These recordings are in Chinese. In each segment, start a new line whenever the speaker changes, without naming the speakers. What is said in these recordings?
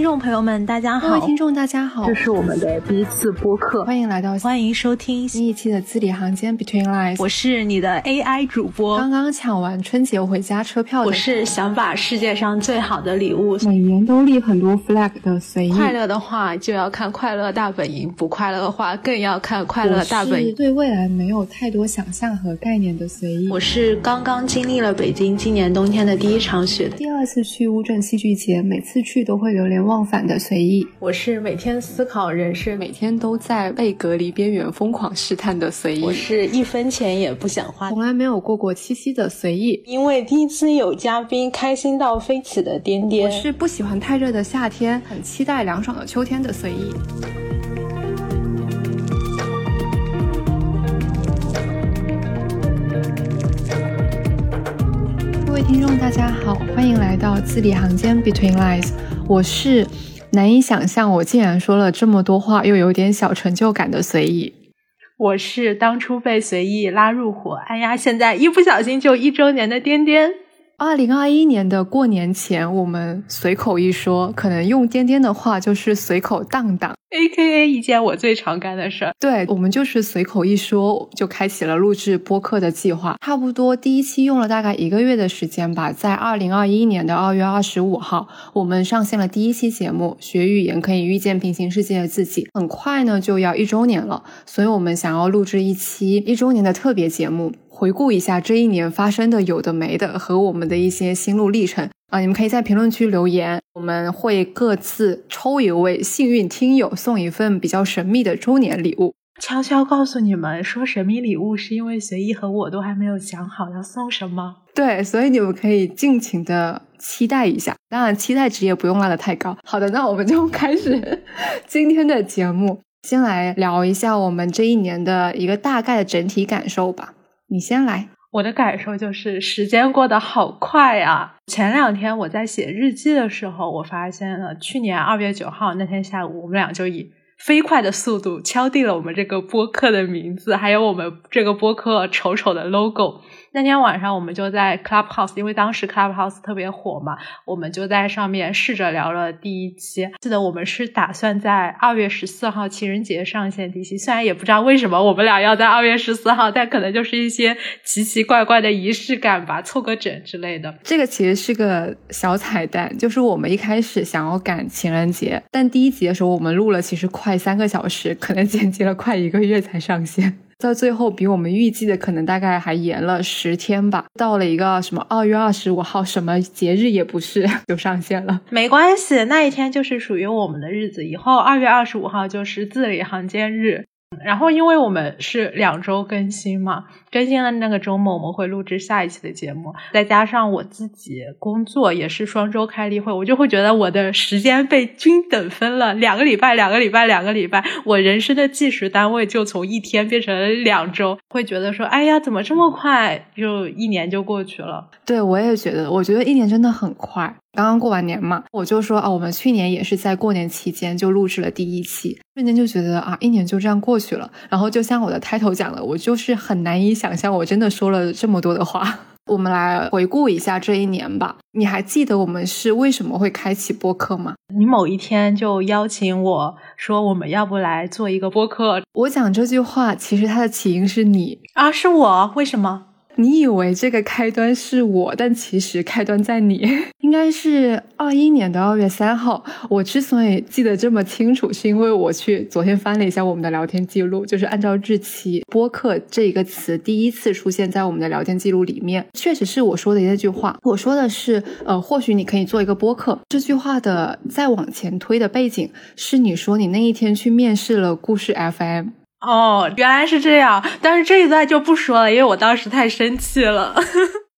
听众朋友们，大家好！
各位听众，大家好！
这是我们的第一次播客，
欢迎来到，
欢迎收听
新一期的字里行间 Between Lines。
我是你的 AI 主播，
刚刚抢完春节回家车票的。
我是想把世界上最好的礼物，
每年都立很多 flag 的随意。
快乐的话就要看《快乐大本营》，不快乐的话更要看《快乐大本营》。
对未来没有太多想象和概念的随意。
我是刚刚经历了北京今年冬天的第一场雪，
第二次去乌镇戏剧节，每次去都会流连忘返的随意。
我是每天思考人生，
每天都在被隔离边缘疯狂试探的随意。
我是一分钱也不想花，
从来没有过过七夕的随意。
因为第一次有嘉宾，开心到飞起的颠颠。
我是不喜欢太热的夏天，很期待凉爽的秋天的随意。听众，大家好，欢迎来到字里行间 Between Lines，我是。难以想象，我竟然说了这么多话，又有点小成就感的随意。
我是当初被随意拉入伙，哎呀，现在一不小心就一周年的颠颠。
二零二一年的过年前，我们随口一说，可能用颠颠的话就是随口荡荡
，A K A 一件我最常干的事儿。
对我们就是随口一说，就开启了录制播客的计划。差不多第一期用了大概一个月的时间吧，在二零二一年的二月二十五号，我们上线了第一期节目《学语言可以遇见平行世界的自己》。很快呢就要一周年了，所以我们想要录制一期一周年的特别节目。回顾一下这一年发生的有的没的和我们的一些心路历程啊，你们可以在评论区留言，我们会各自抽一位幸运听友送一份比较神秘的周年礼物。
悄悄告诉你们，说神秘礼物是因为随意和我都还没有想好要送什么。
对，所以你们可以尽情的期待一下，当然期待值也不用拉得太高。好的，那我们就开始 今天的节目，先来聊一下我们这一年的一个大概的整体感受吧。你先来，
我的感受就是时间过得好快啊！前两天我在写日记的时候，我发现了去年二月九号那天下午，我们俩就以飞快的速度敲定了我们这个播客的名字，还有我们这个播客丑丑的 logo。那天晚上，我们就在 Clubhouse，因为当时 Clubhouse 特别火嘛，我们就在上面试着聊了第一期。记得我们是打算在二月十四号情人节上线第一期，虽然也不知道为什么我们俩要在二月十四号，但可能就是一些奇奇怪怪的仪式感吧，凑个整之类的。
这个其实是个小彩蛋，就是我们一开始想要赶情人节，但第一集的时候我们录了，其实快三个小时，可能剪辑了快一个月才上线。到最后，比我们预计的可能大概还延了十天吧。到了一个什么二月二十五号，什么节日也不是，就上线了。
没关系，那一天就是属于我们的日子。以后二月二十五号就是字里行间日。然后，因为我们是两周更新嘛，更新了那个周末我们会录制下一期的节目，再加上我自己工作也是双周开例会，我就会觉得我的时间被均等分了两个礼拜，两个礼拜，两个礼拜，我人生的计时单位就从一天变成了两周，会觉得说，哎呀，怎么这么快，就一年就过去了？
对我也觉得，我觉得一年真的很快。刚刚过完年嘛，我就说啊，我们去年也是在过年期间就录制了第一期，瞬间就觉得啊，一年就这样过去了。然后就像我的开头讲的，我就是很难以想象，我真的说了这么多的话。我们来回顾一下这一年吧。你还记得我们是为什么会开启播客吗？
你某一天就邀请我说，我们要不来做一个播客？
我讲这句话，其实它的起因是你
啊，是我？为什么？
你以为这个开端是我，但其实开端在你。应该是二一年的二月三号。我之所以记得这么清楚，是因为我去昨天翻了一下我们的聊天记录，就是按照日期，播客这个词第一次出现在我们的聊天记录里面，确实是我说的那句话。我说的是，呃，或许你可以做一个播客。这句话的再往前推的背景是，你说你那一天去面试了故事 FM。
哦，原来是这样，但是这一段就不说了，因为我当时太生气了。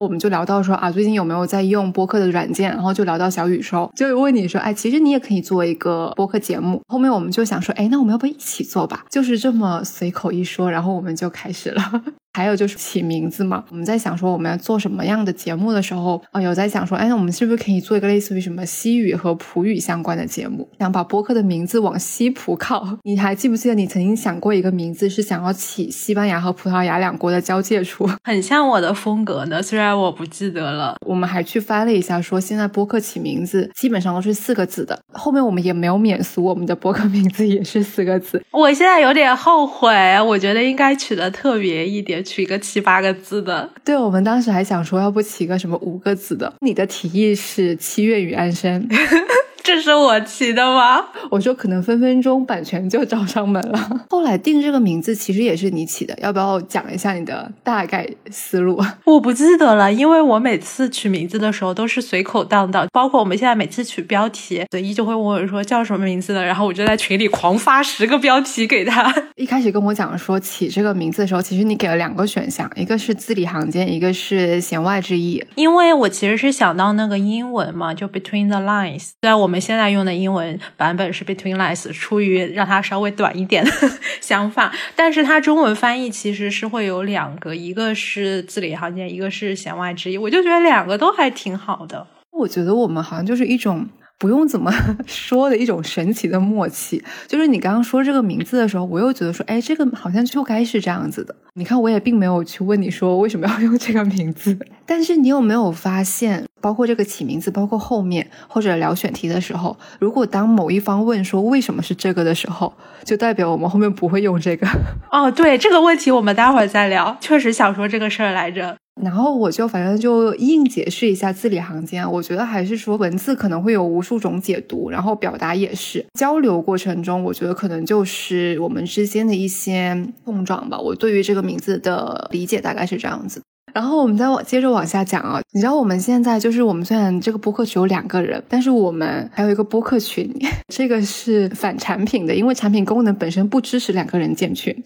我们就聊到说啊，最近有没有在用播客的软件？然后就聊到小宇宙，就问你说，哎，其实你也可以做一个播客节目。后面我们就想说，哎，那我们要不要一起做吧？就是这么随口一说，然后我们就开始了。还有就是起名字嘛，我们在想说我们要做什么样的节目的时候，啊，有在想说，哎，我们是不是可以做一个类似于什么西语和葡语相关的节目？想把播客的名字往西普靠。你还记不记得你曾经想过一个名字是想要起西班牙和葡萄牙两国的交界处？
很像我的风格呢，虽然我不记得了。
我们还去翻了一下，说现在播客起名字基本上都是四个字的。后面我们也没有免俗，我们的播客名字也是四个字。
我现在有点后悔，我觉得应该取得特别一点。取一个七八个字的，
对我们当时还想说，要不起个什么五个字的？你的提议是七月与安生。
这是我起的吗？
我说可能分分钟版权就找上门了。后来定这个名字其实也是你起的，要不要讲一下你的大概思路？
我不记得了，因为我每次取名字的时候都是随口荡荡，包括我们现在每次取标题，随意就会问我说叫什么名字的，然后我就在群里狂发十个标题给他。
一开始跟我讲说起这个名字的时候，其实你给了两个选项，一个是字里行间，一个是弦外之意。
因为我其实是想到那个英文嘛，就 Between the Lines，虽然我我们现在用的英文版本是 Between Lies，出于让它稍微短一点的 想法，但是它中文翻译其实是会有两个，一个是字里行间，一个是弦外之意，我就觉得两个都还挺好的。
我觉得我们好像就是一种。不用怎么 说的一种神奇的默契，就是你刚刚说这个名字的时候，我又觉得说，哎，这个好像就该是这样子的。你看，我也并没有去问你说为什么要用这个名字，但是你有没有发现，包括这个起名字，包括后面或者聊选题的时候，如果当某一方问说为什么是这个的时候，就代表我们后面不会用这个。
哦，对，这个问题我们待会儿再聊。确实想说这个事儿来着。
然后我就反正就硬解释一下字里行间，我觉得还是说文字可能会有无数种解读，然后表达也是交流过程中，我觉得可能就是我们之间的一些碰撞吧。我对于这个名字的理解大概是这样子。然后我们再往接着往下讲啊，你知道我们现在就是我们虽然这个播客只有两个人，但是我们还有一个播客群，这个是反产品的，因为产品功能本身不支持两个人建群。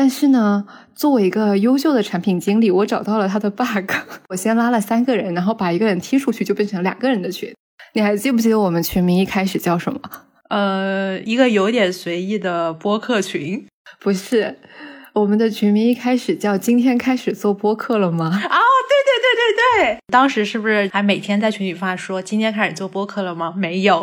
但是呢，作为一个优秀的产品经理，我找到了他的 bug。我先拉了三个人，然后把一个人踢出去，就变成两个人的群。你还记不记得我们群名一开始叫什么？
呃，一个有点随意的播客群。
不是，我们的群名一开始叫“今天开始做播客了吗？”哦，对
对对对对，当时是不是还每天在群里发说“今天开始做播客了吗？”没有。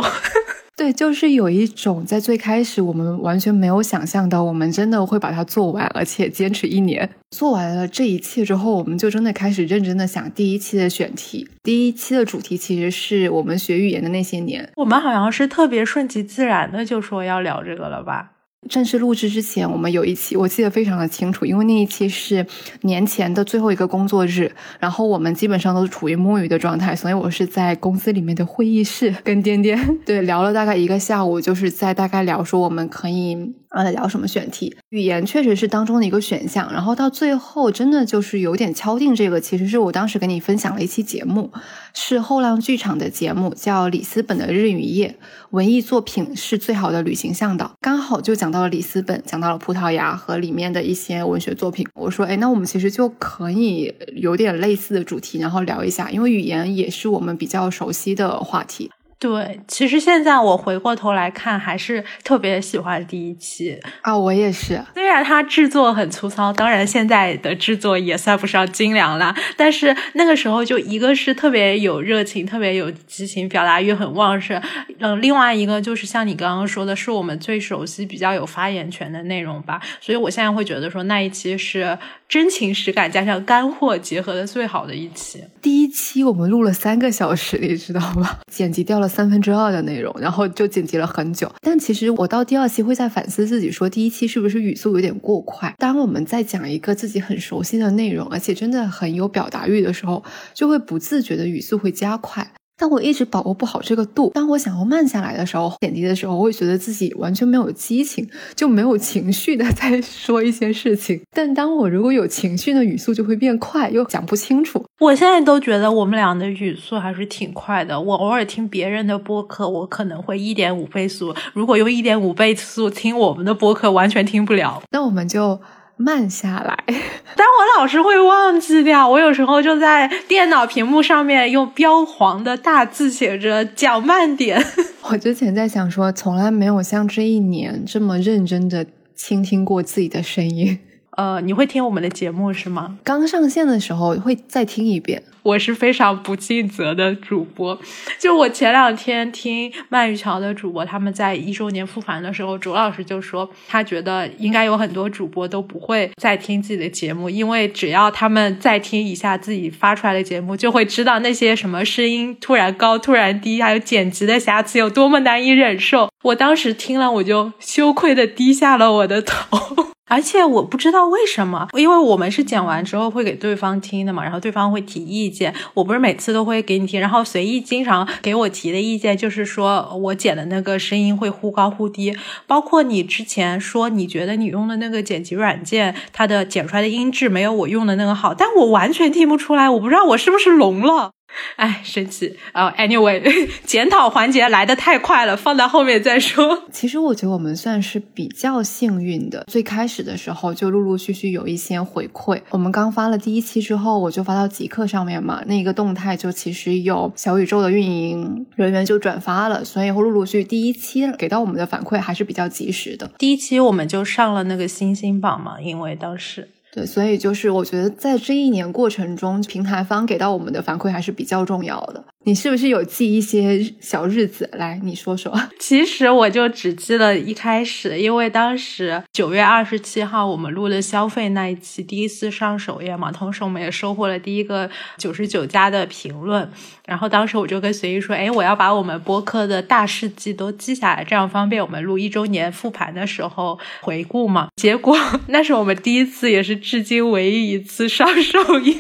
对，就是有一种在最开始我们完全没有想象到，我们真的会把它做完，而且坚持一年。做完了这一切之后，我们就真的开始认真的想第一期的选题。第一期的主题其实是我们学语言的那些年。
我们好像是特别顺其自然的就说要聊这个了吧。
正式录制之前，我们有一期，我记得非常的清楚，因为那一期是年前的最后一个工作日，然后我们基本上都是处于摸鱼的状态，所以我是在公司里面的会议室跟颠颠 对聊了大概一个下午，就是在大概聊说我们可以。呃，聊什么选题？语言确实是当中的一个选项，然后到最后真的就是有点敲定这个。其实是我当时跟你分享了一期节目，是后浪剧场的节目，叫里斯本的日与夜，文艺作品是最好的旅行向导，刚好就讲到了里斯本，讲到了葡萄牙和里面的一些文学作品。我说，哎，那我们其实就可以有点类似的主题，然后聊一下，因为语言也是我们比较熟悉的话题。
对，其实现在我回过头来看，还是特别喜欢第一期
啊，我也是。
虽然它制作很粗糙，当然现在的制作也算不上精良啦，但是那个时候就一个是特别有热情，特别有激情，表达欲很旺盛。嗯，另外一个就是像你刚刚说的，是我们最熟悉、比较有发言权的内容吧。所以我现在会觉得说，那一期是真情实感加上干货结合的最好的一期。
第一期我们录了三个小时，你知道吗？剪辑掉了。三分之二的内容，然后就剪辑了很久。但其实我到第二期会在反思自己，说第一期是不是语速有点过快？当我们在讲一个自己很熟悉的内容，而且真的很有表达欲的时候，就会不自觉的语速会加快。但我一直把握不好这个度。当我想要慢下来的时候，剪辑的时候，我会觉得自己完全没有激情，就没有情绪的 在说一些事情。但当我如果有情绪的语速就会变快，又讲不清楚。
我现在都觉得我们俩的语速还是挺快的。我偶尔听别人的播客，我可能会一点五倍速。如果用一点五倍速听我们的播客，完全听不了。
那我们就。慢下来，
但我老是会忘记掉。我有时候就在电脑屏幕上面用标黄的大字写着“讲慢点”。
我之前在想说，从来没有像这一年这么认真的倾听过自己的声音。
呃，你会听我们的节目是吗？
刚上线的时候会再听一遍。
我是非常不尽责的主播，就我前两天听鳗鱼桥的主播他们在一周年复盘的时候，卓老师就说他觉得应该有很多主播都不会再听自己的节目，因为只要他们再听一下自己发出来的节目，就会知道那些什么声音突然高、突然低，还有剪辑的瑕疵有多么难以忍受。我当时听了，我就羞愧的低下了我的头。而且我不知道为什么，因为我们是剪完之后会给对方听的嘛，然后对方会提意见。我不是每次都会给你听，然后随意经常给我提的意见就是说我剪的那个声音会忽高忽低，包括你之前说你觉得你用的那个剪辑软件，它的剪出来的音质没有我用的那个好，但我完全听不出来，我不知道我是不是聋了。哎，生气啊！Anyway，检讨环节来的太快了，放到后面再说。
其实我觉得我们算是比较幸运的，最开始的时候就陆陆续续有一些回馈。我们刚发了第一期之后，我就发到极客上面嘛，那个动态就其实有小宇宙的运营人员就转发了，所以陆陆续续第一期给到我们的反馈还是比较及时的。
第一期我们就上了那个星星榜嘛，因为当时。
对，所以就是我觉得在这一年过程中，平台方给到我们的反馈还是比较重要的。你是不是有记一些小日子来？你说说。
其实我就只记了一开始，因为当时九月二十七号我们录的消费那一期第一次上首页嘛，同时我们也收获了第一个九十九加的评论。然后当时我就跟随意说：“哎，我要把我们播客的大事记都记下来，这样方便我们录一周年复盘的时候回顾嘛。”结果 那是我们第一次，也是至今唯一一次上首页。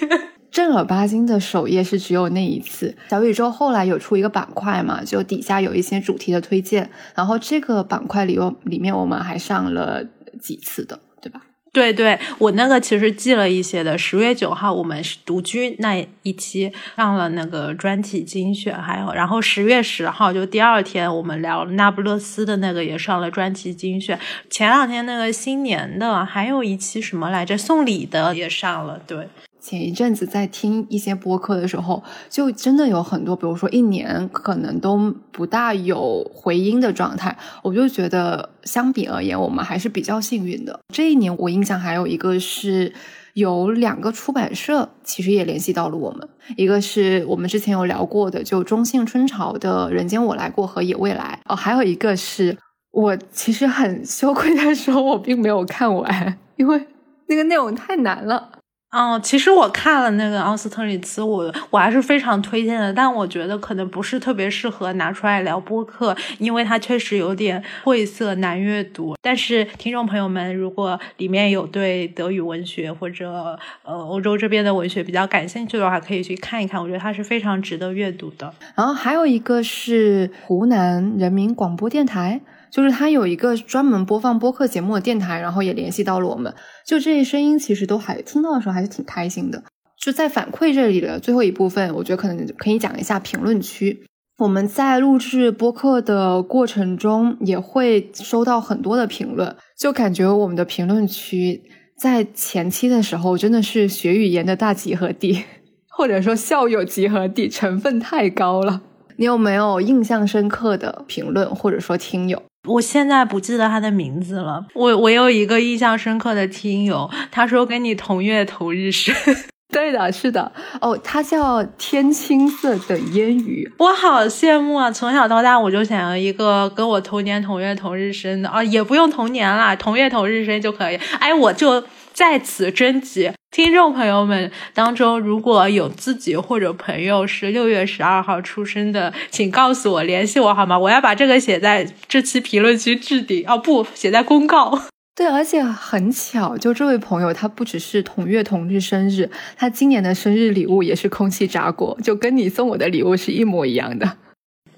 正儿八经的首页是只有那一次。小宇宙后来有出一个板块嘛，就底下有一些主题的推荐，然后这个板块里有里面我们还上了几次的，对吧？
对对，我那个其实记了一些的。十月九号我们是独居那一期上了那个专题精选，还有然后十月十号就第二天我们聊那不勒斯的那个也上了专题精选。前两天那个新年的还有一期什么来着送礼的也上了，对。
前一阵子在听一些播客的时候，就真的有很多，比如说一年可能都不大有回音的状态，我就觉得相比而言，我们还是比较幸运的。这一年我印象还有一个是有两个出版社其实也联系到了我们，一个是我们之前有聊过的，就中信春潮的《人间我来过》和《野未来》哦，还有一个是我其实很羞愧的说，我并没有看完，因为那个内容太难了。
哦，其实我看了那个奥斯特里茨，我我还是非常推荐的，但我觉得可能不是特别适合拿出来聊播客，因为它确实有点晦涩难阅读。但是听众朋友们，如果里面有对德语文学或者呃欧洲这边的文学比较感兴趣的话，可以去看一看，我觉得它是非常值得阅读的。
然后还有一个是湖南人民广播电台。就是他有一个专门播放播客节目的电台，然后也联系到了我们。就这些声音，其实都还听到的时候还是挺开心的。就在反馈这里的最后一部分，我觉得可能可以讲一下评论区。我们在录制播客的过程中，也会收到很多的评论，就感觉我们的评论区在前期的时候真的是学语言的大集合地，或者说校友集合地，成分太高了。你有没有印象深刻的评论，或者说听友？
我现在不记得他的名字了。我我有一个印象深刻的听友，他说跟你同月同日生。
对的，是的。哦，他叫天青色的烟雨。
我好羡慕啊！从小到大我就想要一个跟我同年同月同日生的啊，也不用同年啦，同月同日生就可以。哎，我就在此征集。听众朋友们当中，如果有自己或者朋友是六月十二号出生的，请告诉我，联系我好吗？我要把这个写在这期评论区置顶哦，不，写在公告。
对，而且很巧，就这位朋友，他不只是同月同日生日，他今年的生日礼物也是空气炸锅，就跟你送我的礼物是一模一样的。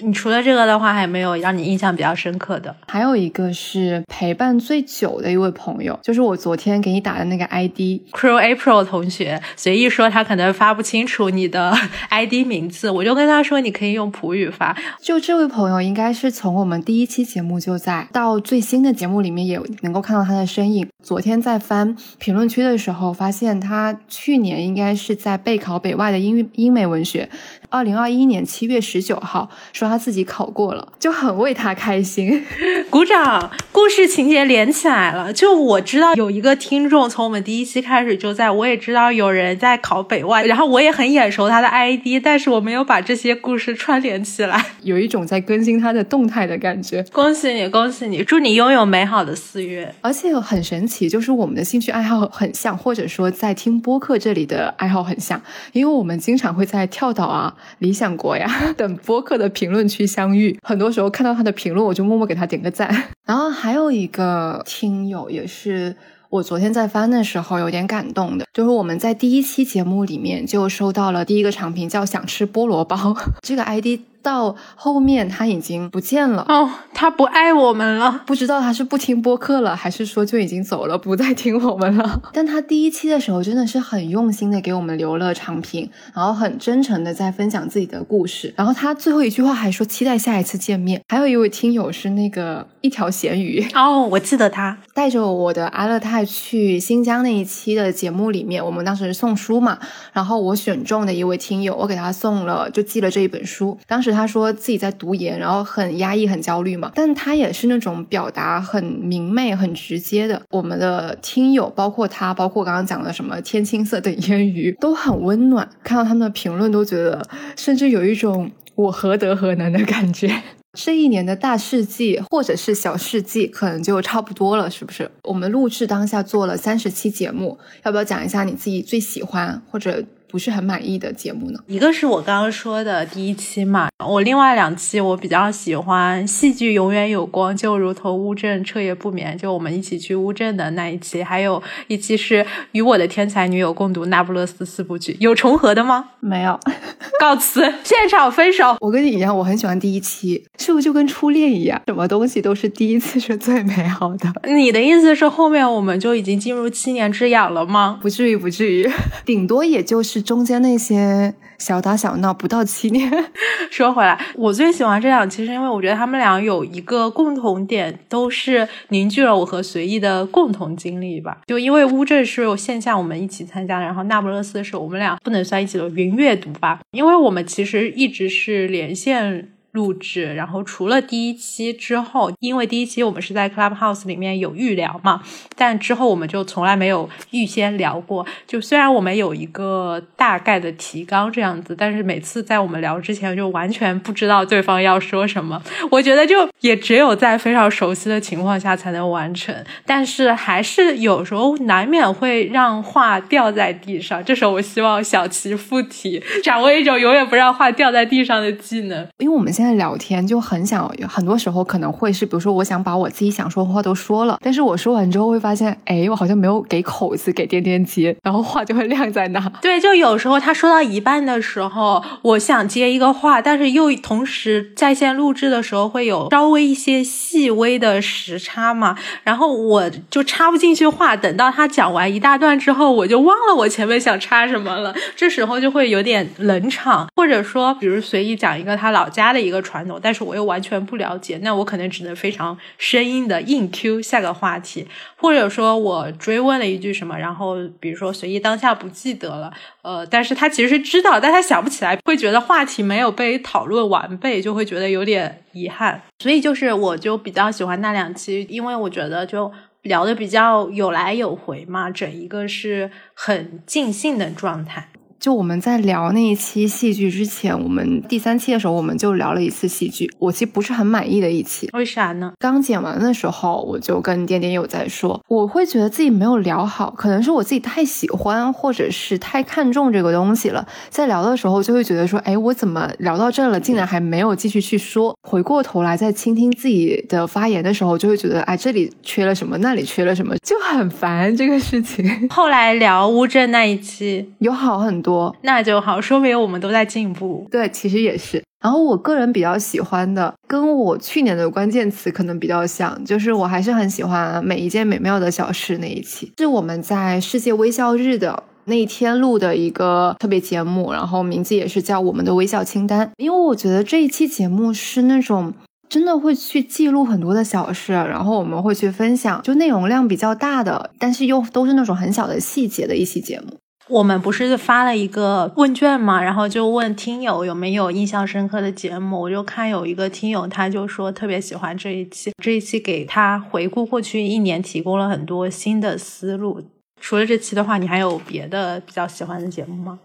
你除了这个的话，还没有让你印象比较深刻的？
还有一个是陪伴最久的一位朋友，就是我昨天给你打的那个 ID，Crow
April 同学，随意说他可能发不清楚你的 ID 名字，我就跟他说你可以用普语发。
就这位朋友，应该是从我们第一期节目就在，到最新的节目里面也能够看到他的身影。昨天在翻评论区的时候，发现他去年应该是在备考北外的英英美文学，二零二一年七月十九号说。他自己考过了，就很为他开心。
鼓掌，故事情节连起来了。就我知道有一个听众从我们第一期开始就在，我也知道有人在考北外，然后我也很眼熟他的 ID，但是我没有把这些故事串联起来，
有一种在更新他的动态的感觉。
恭喜你，恭喜你，祝你拥有美好的四月。
而且很神奇，就是我们的兴趣爱好很像，或者说在听播客这里的爱好很像，因为我们经常会在跳岛啊、理想国呀 等播客的评论论区相遇，很多时候看到他的评论，我就默默给他点个赞。然后还有一个听友也是。我昨天在翻的时候有点感动的，就是我们在第一期节目里面就收到了第一个长评，叫“想吃菠萝包”。这个 ID 到后面他已经不见了
哦，他不爱我们了，
不知道他是不听播客了，还是说就已经走了，不再听我们了。但他第一期的时候真的是很用心的给我们留了长评，然后很真诚的在分享自己的故事。然后他最后一句话还说期待下一次见面。还有一位听友是那个一条咸鱼
哦，我记得他
带着我的阿勒泰。去新疆那一期的节目里面，我们当时送书嘛，然后我选中的一位听友，我给他送了，就寄了这一本书。当时他说自己在读研，然后很压抑、很焦虑嘛，但他也是那种表达很明媚、很直接的。我们的听友，包括他，包括刚刚讲的什么天青色等烟雨，都很温暖。看到他们的评论，都觉得甚至有一种我何德何能的感觉。这一年的大事记或者是小事记，可能就差不多了，是不是？我们录制当下做了三十期节目，要不要讲一下你自己最喜欢或者？不是很满意的节目呢？
一个是我刚刚说的第一期嘛，我另外两期我比较喜欢戏剧永远有光，就如同乌镇彻夜不眠，就我们一起去乌镇的那一期，还有一期是与我的天才女友共读那不勒斯四部曲，有重合的吗？
没有，
告辞，现场分手。
我跟你一样，我很喜欢第一期，是不是就跟初恋一样，什么东西都是第一次是最美好的？
你的意思是后面我们就已经进入七年之痒了吗？
不至于，不至于，顶多也就是。中间那些小打小闹不到七年。
说回来，我最喜欢这两其实因为我觉得他们俩有一个共同点，都是凝聚了我和随意的共同经历吧。就因为乌镇是有线下我们一起参加，然后那不勒斯是我们俩不能算一起的云阅读吧，因为我们其实一直是连线。录制，然后除了第一期之后，因为第一期我们是在 Clubhouse 里面有预聊嘛，但之后我们就从来没有预先聊过。就虽然我们有一个大概的提纲这样子，但是每次在我们聊之前就完全不知道对方要说什么。我觉得就也只有在非常熟悉的情况下才能完成，但是还是有时候难免会让话掉在地上。这时候我希望小齐附体，掌握一种永远不让话掉在地上的技能，
因为我们。现在聊天就很想，很多时候可能会是，比如说我想把我自己想说的话都说了，但是我说完之后会发现，哎，我好像没有给口子，给点点接，然后话就会晾在那。
对，就有时候他说到一半的时候，我想接一个话，但是又同时在线录制的时候会有稍微一些细微的时差嘛，然后我就插不进去话，等到他讲完一大段之后，我就忘了我前面想插什么了，这时候就会有点冷场，或者说，比如随意讲一个他老家的一。一个传统，但是我又完全不了解，那我可能只能非常生硬的硬 Q 下个话题，或者说我追问了一句什么，然后比如说随意当下不记得了，呃，但是他其实知道，但他想不起来，会觉得话题没有被讨论完备，就会觉得有点遗憾。所以就是我就比较喜欢那两期，因为我觉得就聊的比较有来有回嘛，整一个是很尽兴的状态。
就我们在聊那一期戏剧之前，我们第三期的时候，我们就聊了一次戏剧。我其实不是很满意的一期，
为啥呢？
刚剪完的时候，我就跟点点有在说，我会觉得自己没有聊好，可能是我自己太喜欢或者是太看重这个东西了。在聊的时候，就会觉得说，哎，我怎么聊到这了，竟然还没有继续去说？回过头来再倾听自己的发言的时候，就会觉得，哎，这里缺了什么，那里缺了什么，就很烦这个事情。
后来聊乌镇那一期，
有好很多。多
那就好，说明我们都在进步。
对，其实也是。然后我个人比较喜欢的，跟我去年的关键词可能比较像，就是我还是很喜欢每一件美妙的小事那一期，是我们在世界微笑日的那一天录的一个特别节目，然后名字也是叫我们的微笑清单。因为我觉得这一期节目是那种真的会去记录很多的小事，然后我们会去分享，就内容量比较大的，但是又都是那种很小的细节的一期节目。
我们不是发了一个问卷嘛，然后就问听友有没有印象深刻的节目。我就看有一个听友，他就说特别喜欢这一期，这一期给他回顾过去一年提供了很多新的思路。除了这期的话，你还有别的比较喜欢的节目吗？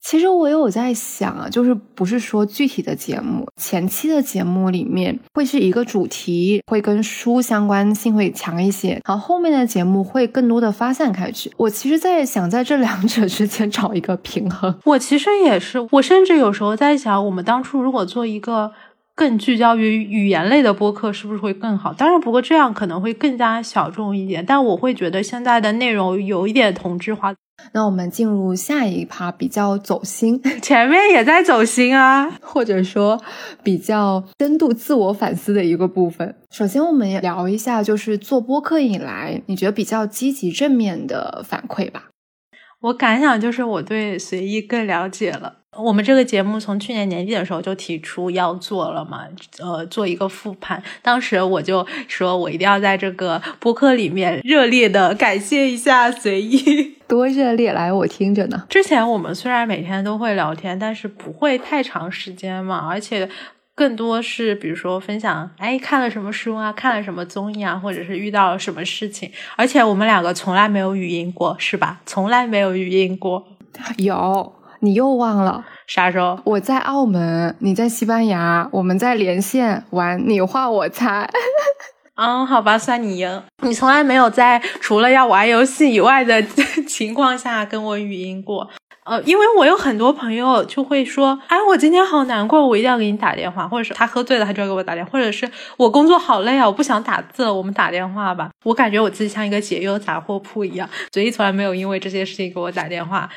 其实我有在想啊，就是不是说具体的节目，前期的节目里面会是一个主题，会跟书相关性会强一些，然后后面的节目会更多的发散开去。我其实，在想在这两者之间找一个平衡。
我其实也是，我甚至有时候在想，我们当初如果做一个更聚焦于语言类的播客，是不是会更好？当然，不过这样可能会更加小众一点。但我会觉得现在的内容有一点同质化。
那我们进入下一趴，比较走心，
前面也在走心啊，
或者说比较深度自我反思的一个部分。首先，我们也聊一下，就是做播客以来，你觉得比较积极正面的反馈吧。
我感想就是我对随意更了解了。我们这个节目从去年年底的时候就提出要做了嘛，呃，做一个复盘。当时我就说我一定要在这个播客里面热烈的感谢一下随意，
多热烈，来我听着呢。
之前我们虽然每天都会聊天，但是不会太长时间嘛，而且更多是比如说分享，哎，看了什么书啊，看了什么综艺啊，或者是遇到了什么事情。而且我们两个从来没有语音过，是吧？从来没有语音过，
有。你又忘了
啥时候？
我在澳门，你在西班牙，我们在连线玩你画我猜。
嗯，好吧，算你赢。你从来没有在除了要玩游戏以外的 情况下跟我语音过。呃，因为我有很多朋友就会说，哎，我今天好难过，我一定要给你打电话，或者是他喝醉了，他就要给我打电话，或者是我工作好累啊，我不想打字，我们打电话吧。我感觉我自己像一个解忧杂货铺一样，所以从来没有因为这些事情给我打电话。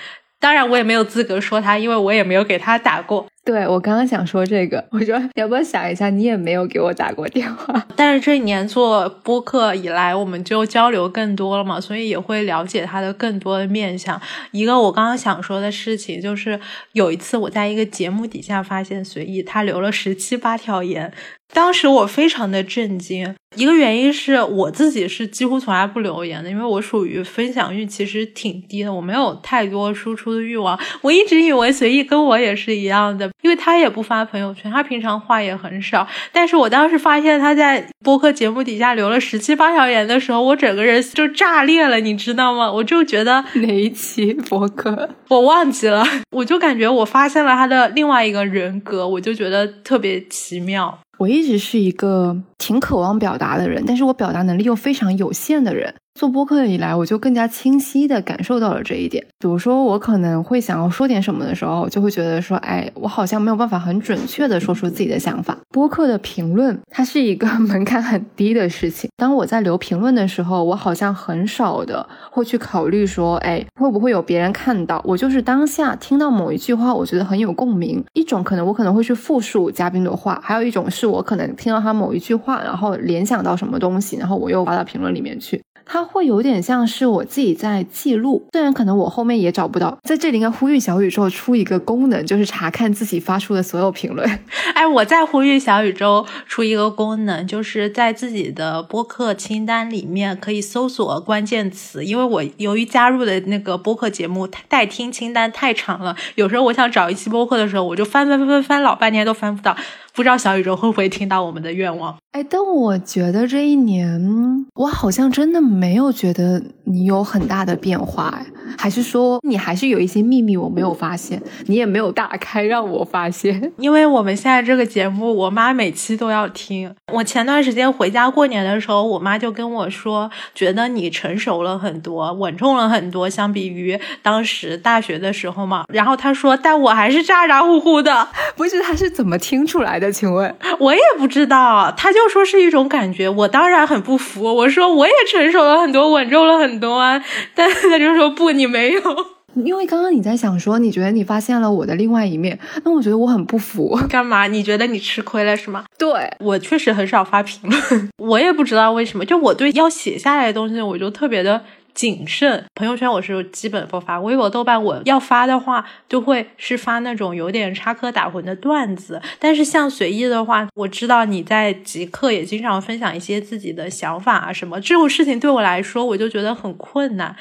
当然，我也没有资格说他，因为我也没有给他打过。
对我刚刚想说这个，我说要不要想一下，你也没有给我打过电话。
但是这一年做播客以来，我们就交流更多了嘛，所以也会了解他的更多的面相。一个我刚刚想说的事情，就是有一次我在一个节目底下发现随意他留了十七八条言。当时我非常的震惊，一个原因是我自己是几乎从来不留言的，因为我属于分享欲其实挺低的，我没有太多输出的欲望。我一直以为随意跟我也是一样的，因为他也不发朋友圈，他平常话也很少。但是我当时发现他在播客节目底下留了十七八条言的时候，我整个人就炸裂了，你知道吗？我就觉得
哪一期播客
我忘记了，我就感觉我发现了他的另外一个人格，我就觉得特别奇妙。
我一直是一个挺渴望表达的人，但是我表达能力又非常有限的人。做播客以来，我就更加清晰的感受到了这一点。比如说，我可能会想要说点什么的时候，就会觉得说，哎，我好像没有办法很准确的说出自己的想法。播客的评论，它是一个 门槛很低的事情。当我在留评论的时候，我好像很少的会去考虑说，哎，会不会有别人看到？我就是当下听到某一句话，我觉得很有共鸣。一种可能我可能会去复述嘉宾的话，还有一种是我可能听到他某一句话，然后联想到什么东西，然后我又发到评论里面去。它会有点像是我自己在记录，虽然可能我后面也找不到，在这里应该呼吁小宇宙出一个功能，就是查看自己发出的所有评论。
哎，我在呼吁小宇宙出一个功能，就是在自己的播客清单里面可以搜索关键词，因为我由于加入的那个播客节目待听清单太长了，有时候我想找一期播客的时候，我就翻翻翻翻翻老半天都翻不到。不知道小宇宙会不会听到我们的愿望？
哎，但我觉得这一年，我好像真的没有觉得你有很大的变化，哎，还是说你还是有一些秘密我没有发现，你也没有打开让我发现？
因为我们现在这个节目，我妈每期都要听。我前段时间回家过年的时候，我妈就跟我说，觉得你成熟了很多，稳重了很多，相比于当时大学的时候嘛。然后她说，但我还是咋咋呼呼的，
不是？她是怎么听出来？的，请问，
我也不知道，他就说是一种感觉，我当然很不服，我说我也成熟了很多，稳重了很多啊，但他就说不，你没有，
因为刚刚你在想说，你觉得你发现了我的另外一面，那我觉得我很不服，
干嘛？你觉得你吃亏了是吗？
对
我确实很少发评论，我也不知道为什么，就我对要写下来的东西，我就特别的。谨慎，朋友圈我是基本不发，微博、豆瓣我要发的话，就会是发那种有点插科打诨的段子。但是像随意的话，我知道你在极客也经常分享一些自己的想法啊什么，这种事情对我来说，我就觉得很困难。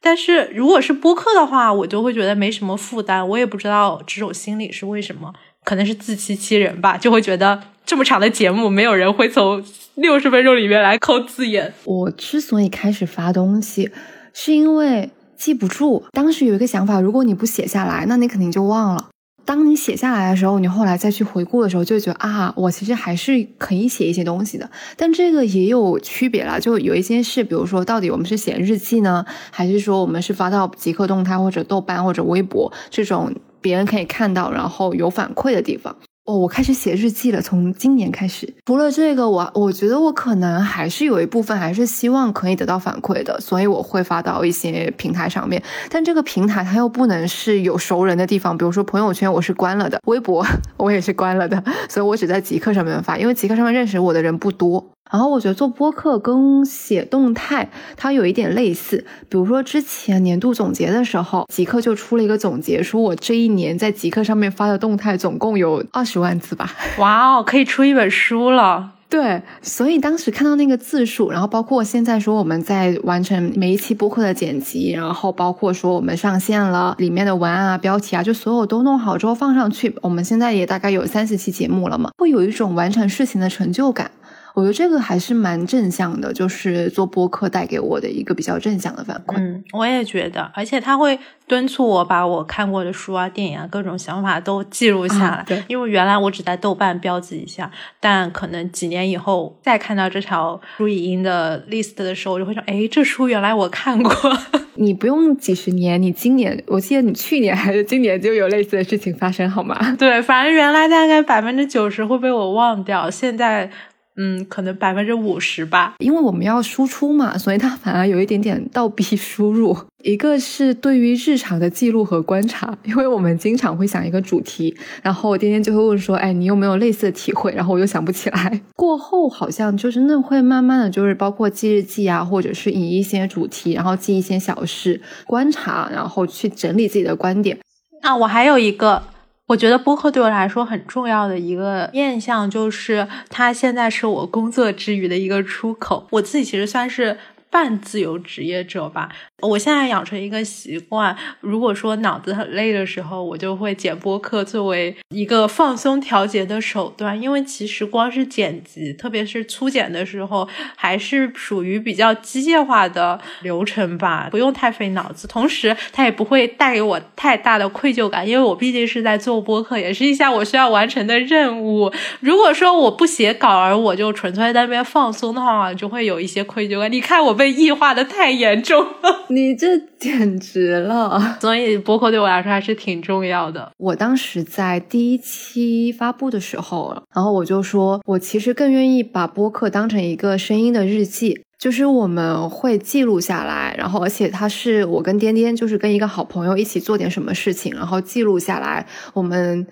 但是如果是播客的话，我就会觉得没什么负担。我也不知道这种心理是为什么，可能是自欺欺人吧，就会觉得这么长的节目，没有人会从六十分钟里面来抠字眼。
我之所以开始发东西，是因为记不住。当时有一个想法，如果你不写下来，那你肯定就忘了。当你写下来的时候，你后来再去回顾的时候，就觉得啊，我其实还是可以写一些东西的。但这个也有区别啦，就有一些是，比如说，到底我们是写日记呢，还是说我们是发到极客动态或者豆瓣或者微博这种别人可以看到，然后有反馈的地方。哦，我开始写日记了，从今年开始。除了这个，我我觉得我可能还是有一部分还是希望可以得到反馈的，所以我会发到一些平台上面。但这个平台它又不能是有熟人的地方，比如说朋友圈我是关了的，微博 我也是关了的，所以我只在极客上面发，因为极客上面认识我的人不多。然后我觉得做播客跟写动态它有一点类似，比如说之前年度总结的时候，极客就出了一个总结，说我这一年在极客上面发的动态总共有二十万字吧。
哇哦，可以出一本书了。
对，所以当时看到那个字数，然后包括现在说我们在完成每一期播客的剪辑，然后包括说我们上线了里面的文案啊、标题啊，就所有都弄好之后放上去，我们现在也大概有三十期节目了嘛，会有一种完成事情的成就感。我觉得这个还是蛮正向的，就是做播客带给我的一个比较正向的反馈。
嗯，我也觉得，而且他会敦促我把我看过的书啊、电影啊各种想法都记录下来。
对，
因为原来我只在豆瓣标记一下，但可能几年以后再看到这条书影音的 list 的时候，我就会说，哎，这书原来我看过。
你不用几十年，你今年，我记得你去年还是今年就有类似的事情发生，好吗？
对，反正原来大概百分之九十会被我忘掉，现在。嗯，可能百分之五十吧，
因为我们要输出嘛，所以它反而有一点点倒逼输入。一个是对于日常的记录和观察，因为我们经常会想一个主题，然后天天就会问说，哎，你有没有类似的体会？然后我又想不起来。过后好像就是那会慢慢的就是包括记日记啊，或者是以一些主题，然后记一些小事，观察，然后去整理自己的观点。
啊，我还有一个。我觉得播客对我来说很重要的一个面向，就是它现在是我工作之余的一个出口。我自己其实算是。半自由职业者吧，我现在养成一个习惯，如果说脑子很累的时候，我就会剪播客作为一个放松调节的手段。因为其实光是剪辑，特别是粗剪的时候，还是属于比较机械化的流程吧，不用太费脑子。同时，它也不会带给我太大的愧疚感，因为我毕竟是在做播客，也是一项我需要完成的任务。如果说我不写稿，而我就纯粹在那边放松的话，就会有一些愧疚感。你看我被。异化的太严重了，
你这简直了！
所以播客对我来说还是挺重要的。
我当时在第一期发布的时候，然后我就说，我其实更愿意把播客当成一个声音的日记，就是我们会记录下来，然后而且它是我跟颠颠，就是跟一个好朋友一起做点什么事情，然后记录下来我们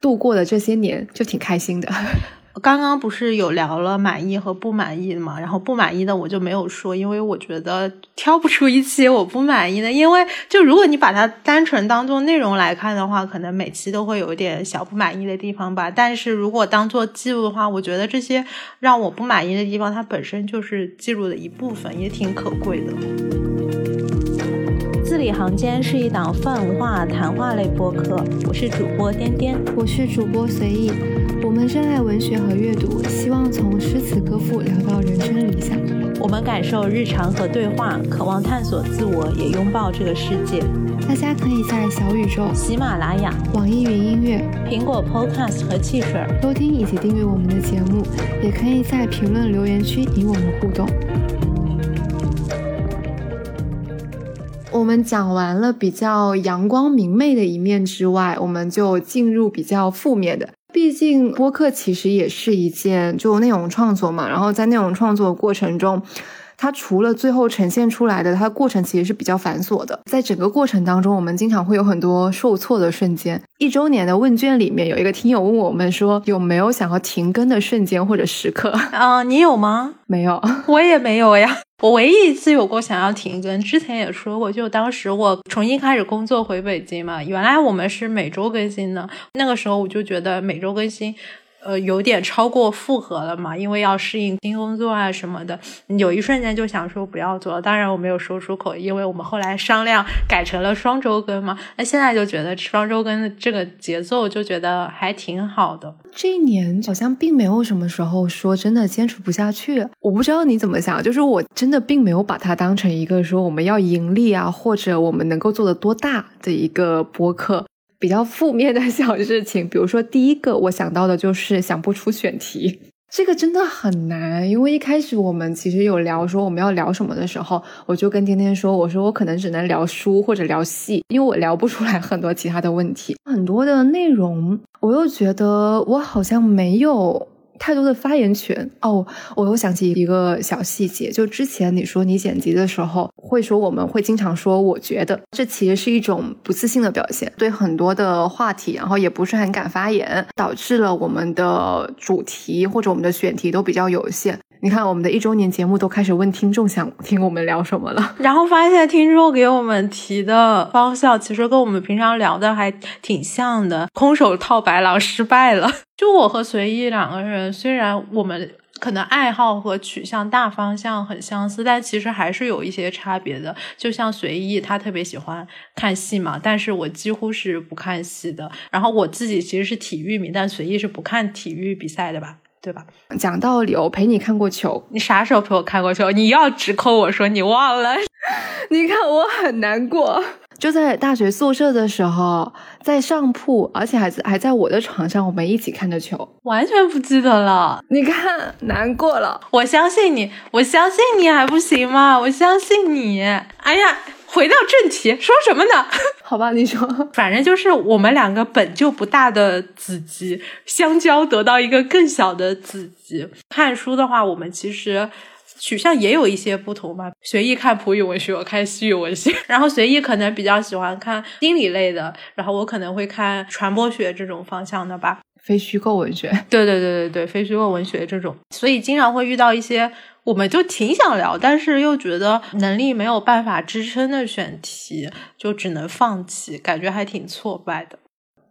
度过的这些年，就挺开心的。
刚刚不是有聊了满意和不满意的嘛？然后不满意的我就没有说，因为我觉得挑不出一期我不满意的。因为就如果你把它单纯当做内容来看的话，可能每期都会有一点小不满意的地方吧。但是如果当做记录的话，我觉得这些让我不满意的地方，它本身就是记录的一部分，也挺可贵的。字里行间是一档泛文化谈话类播客，我是主播颠颠，
我是主播随意。我们热爱文学和阅读，希望从诗词歌赋聊到人生理想。
我们感受日常和对话，渴望探索自我，也拥抱这个世界。
大家可以在小宇宙、
喜马拉雅、
网易云音乐、
苹果 Podcast 和汽水
收听以及订阅我们的节目，也可以在评论留言区与我们互动。我们讲完了比较阳光明媚的一面之外，我们就进入比较负面的。毕竟播客其实也是一件就内容创作嘛，然后在内容创作过程中，它除了最后呈现出来的，它的过程其实是比较繁琐的。在整个过程当中，我们经常会有很多受挫的瞬间。一周年的问卷里面有一个听友问我们说，有没有想要停更的瞬间或者时刻？
啊，你有吗？
没有，
我也没有呀。我唯一一次有过想要停更，之前也说过，就当时我重新开始工作回北京嘛，原来我们是每周更新的，那个时候我就觉得每周更新。呃，有点超过负荷了嘛，因为要适应新工作啊什么的，有一瞬间就想说不要做了。当然我没有说出口，因为我们后来商量改成了双周更嘛。那现在就觉得双周更的这个节奏就觉得还挺好的。
这一年好像并没有什么时候说真的坚持不下去。我不知道你怎么想，就是我真的并没有把它当成一个说我们要盈利啊，或者我们能够做的多大的一个播客。比较负面的 小事情，比如说第一个我想到的就是想不出选题，这个真的很难。因为一开始我们其实有聊说我们要聊什么的时候，我就跟天天说，我说我可能只能聊书或者聊戏，因为我聊不出来很多其他的问题，很多的内容我又觉得我好像没有。太多的发言权哦，我又想起一个小细节，就之前你说你剪辑的时候会说我们会经常说，我觉得这其实是一种不自信的表现，对很多的话题，然后也不是很敢发言，导致了我们的主题或者我们的选题都比较有限。你看，我们的一周年节目都开始问听众想听我们聊什么了，
然后发现听众给我们提的方向其实跟我们平常聊的还挺像的。空手套白狼失败了。就我和随意两个人，虽然我们可能爱好和取向大方向很相似，但其实还是有一些差别的。就像随意，他特别喜欢看戏嘛，但是我几乎是不看戏的。然后我自己其实是体育迷，但随意是不看体育比赛的吧？对吧？
讲道理，我陪你看过球。
你啥时候陪我看过球？你要直扣我说你忘了？
你看我很难过。就在大学宿舍的时候，在上铺，而且还在还在我的床上，我们一起看的球。
完全不记得了。
你看，难过了。
我相信你，我相信你还不行吗？我相信你。哎呀。回到正题，说什么呢？
好吧，你说，
反正就是我们两个本就不大的子集相交，得到一个更小的子集。看书的话，我们其实取向也有一些不同嘛。随意看普语文学，我看西语文学。然后随意可能比较喜欢看心理类的，然后我可能会看传播学这种方向的吧。
非虚构文学，
对对对对对，非虚构文学这种，所以经常会遇到一些。我们就挺想聊，但是又觉得能力没有办法支撑的选题，就只能放弃，感觉还挺挫败的。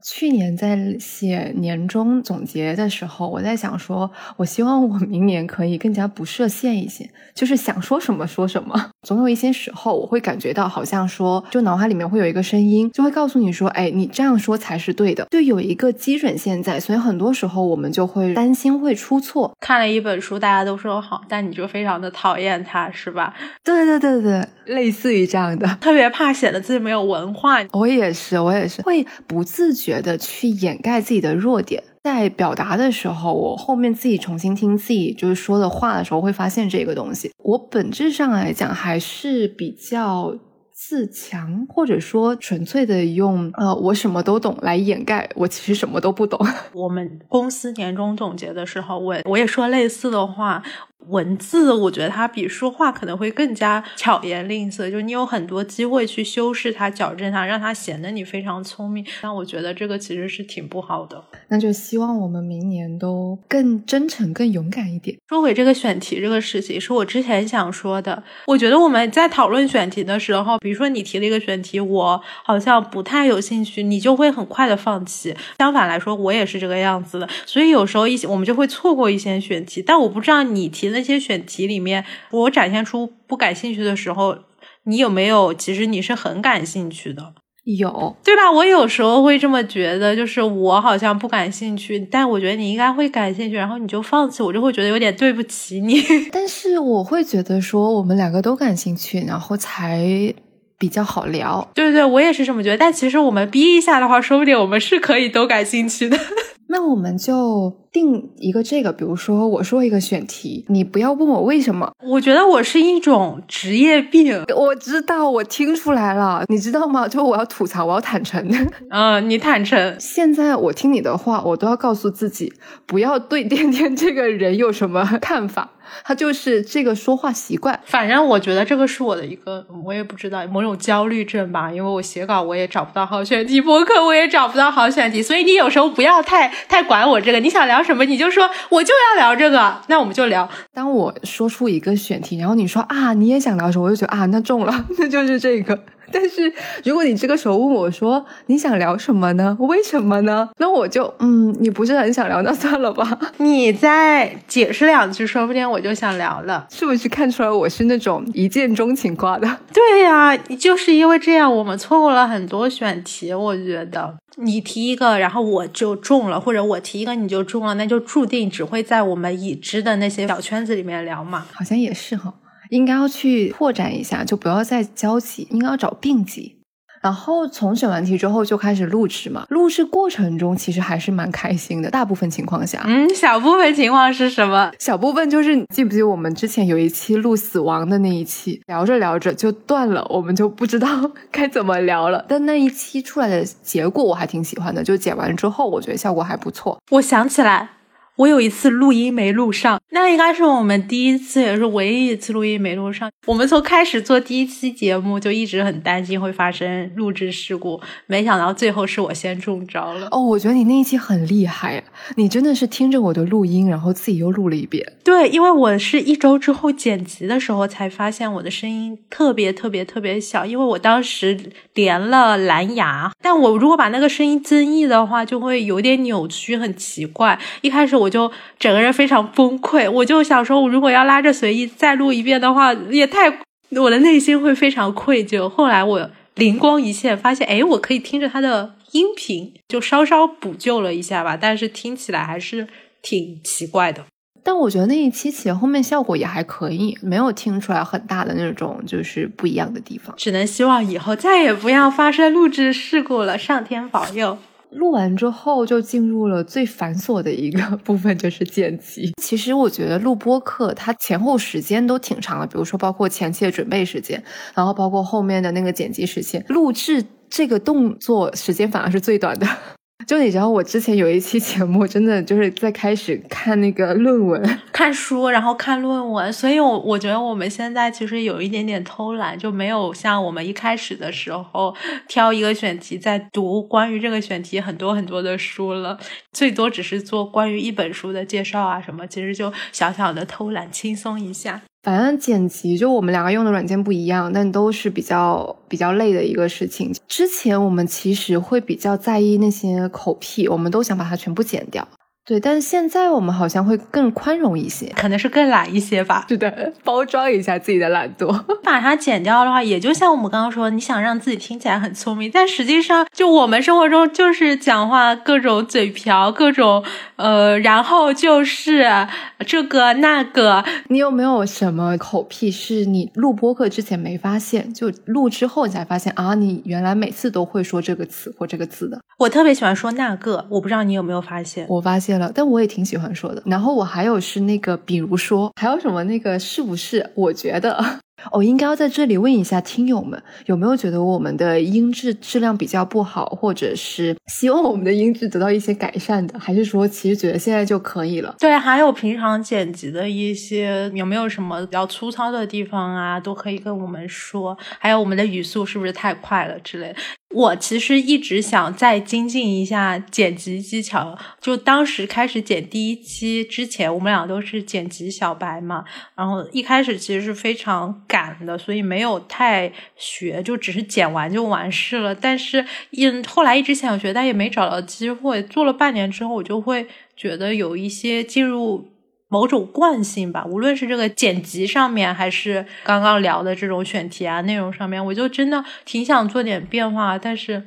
去年在写年终总结的时候，我在想说，我希望我明年可以更加不设限一些，就是想说什么说什么。总有一些时候，我会感觉到好像说，就脑海里面会有一个声音，就会告诉你说，哎，你这样说才是对的，就有一个基准线在。所以很多时候我们就会担心会出错。
看了一本书，大家都说好，但你就非常的讨厌它，是吧？
对对对对，类似于这样的，
特别怕显得自己没有文化。
我也是，我也是，会不自觉。的去掩盖自己的弱点，在表达的时候，我后面自己重新听自己就是说的话的时候，会发现这个东西。我本质上来讲还是比较自强，或者说纯粹的用呃我什么都懂来掩盖我其实什么都不懂。
我们公司年终总结的时候，我我也说类似的话。文字，我觉得它比说话可能会更加巧言令色，就你有很多机会去修饰它、矫正它，让它显得你非常聪明。但我觉得这个其实是挺不好的。
那就希望我们明年都更真诚、更勇敢一点。
说回这个选题这个事情，是我之前想说的。我觉得我们在讨论选题的时候，比如说你提了一个选题，我好像不太有兴趣，你就会很快的放弃。相反来说，我也是这个样子的。所以有时候一些我们就会错过一些选题。但我不知道你提的。那些选题里面，我展现出不感兴趣的时候，你有没有？其实你是很感兴趣的，
有
对吧？我有时候会这么觉得，就是我好像不感兴趣，但我觉得你应该会感兴趣，然后你就放弃，我就会觉得有点对不起你。
但是我会觉得说，我们两个都感兴趣，然后才比较好聊。
对对，我也是这么觉得。但其实我们逼一下的话，说不定我们是可以都感兴趣的。
那我们就。定一个这个，比如说我说一个选题，你不要问我为什么。
我觉得我是一种职业病。
我知道，我听出来了，你知道吗？就我要吐槽，我要坦诚。
嗯，你坦诚。
现在我听你的话，我都要告诉自己，不要对 天天这个人有什么看法。他就是这个说话习惯。
反正我觉得这个是我的一个，我也不知道某种焦虑症吧。因为我写稿我也找不到好选题，播客我也找不到好选题，所以你有时候不要太太管我这个。你想聊。什么你就说我就要聊这个，那我们就聊。
当我说出一个选题，然后你说啊你也想聊什么，我就觉得啊那中了，那就是这个。但是如果你这个时候问我说你想聊什么呢？为什么呢？那我就嗯，你不是很想聊，那算了吧。
你再解释两句，说不定我就想聊了。
是不是看出来我是那种一见钟情挂的？
对呀、就是因为这样，我们错过了很多选题。我觉得你提一个，然后我就中了，或者我提一个你就中了，那就注定只会在我们已知的那些小圈子里面聊嘛。
好像也是哈，应该要去拓展一下，就不要再交集，应该要找并集。然后从选完题之后就开始录制嘛，录制过程中其实还是蛮开心的，大部分情况下。
嗯，小部分情况是什么？
小部分就是你记不记得我们之前有一期录死亡的那一期，聊着聊着就断了，我们就不知道 该怎么聊了。但那一期出来的结果我还挺喜欢的，就剪完之后我觉得效果还不错。
我想起来，我有一次录音没录上，那应该是我们第一次也是唯一一次录音没录上。我们从开始做第一期节目就一直很担心会发生录制事故，没想到最后是我先中招了。
哦，我觉得你那一期很厉害，你真的是听着我的录音，然后自己又录了一遍。
对，因为我是一周之后剪辑的时候才发现我的声音特别特别特别小，因为我当时连了蓝牙，但我如果把那个声音增益的话，就会有点扭曲，很奇怪。一开始我就整个人非常崩溃，我就想说，我如果要拉着随意再录一遍的话，也太，我的内心会非常愧疚。后来我灵光一现，发现，哎，我可以听着他的音频，就稍稍补救了一下吧，但是听起来还是挺奇怪的。
但我觉得那一期其实后面效果也还可以，没有听出来很大的那种就是不一样的地方。
只能希望以后再也不要发生录制事故了，上天保佑。
录完之后就进入了最繁琐的一个 部分，就是剪辑。其实我觉得录播课它前后时间都挺长的，比如说包括前期的准备时间，然后包括后面的那个剪辑时间，录制这个动作时间反而是最短的。就你知道，我之前有一期节目，真的就是在开始看那个论文，
看书，然后看论文，所以我我觉得我们现在其实有一点点偷懒，就没有像我们一开始的时候挑一个选题在读关于这个选题很多很多的书了，最多只是做关于一本书的介绍啊什么，其实就小小的偷懒，轻松一下。
反正剪辑就我们两个用的软件不一样，但都是比较比较累的一个事情。之前我们其实会比较在意那些口癖，我们都想把它全部剪掉。对，但是现在我们好像会更宽容一些，
可能是更懒一些吧。
是的，包装一下自己的懒惰。
把它剪掉的话，也就像我们刚刚说，你想让自己听起来很聪明，但实际上，就我们生活中就是讲话各种嘴瓢，各种呃，然后就是这个那个。
你有没有什么口癖是你录播课之前没发现，就录之后你才发现啊？你原来每次都会说这个词或这个字的。
我特别喜欢说那个，我不知道你有没有发现？
我发现但我也挺喜欢说的。然后我还有是那个，比如说还有什么那个是不是？我觉得。我、哦、应该要在这里问一下听友们，有没有觉得我们的音质质量比较不好，或者是希望我们的音质得到一些改善的，还是说其实觉得现在就可以了？
对，还有平常剪辑的一些有没有什么比较粗糙的地方啊，都可以跟我们说。还有我们的语速是不是太快了之类的。我其实一直想再精进一下剪辑技巧。就当时开始剪第一期之前，我们俩都是剪辑小白嘛，然后一开始其实是非常赶的，所以没有太学，就只是剪完就完事了。但是，嗯，后来一直想学，但也没找到机会。做了半年之后，我就会觉得有一些进入。某种惯性吧，无论是这个剪辑上面，还是刚刚聊的这种选题啊内容上面，我就真的挺想做点变化，但是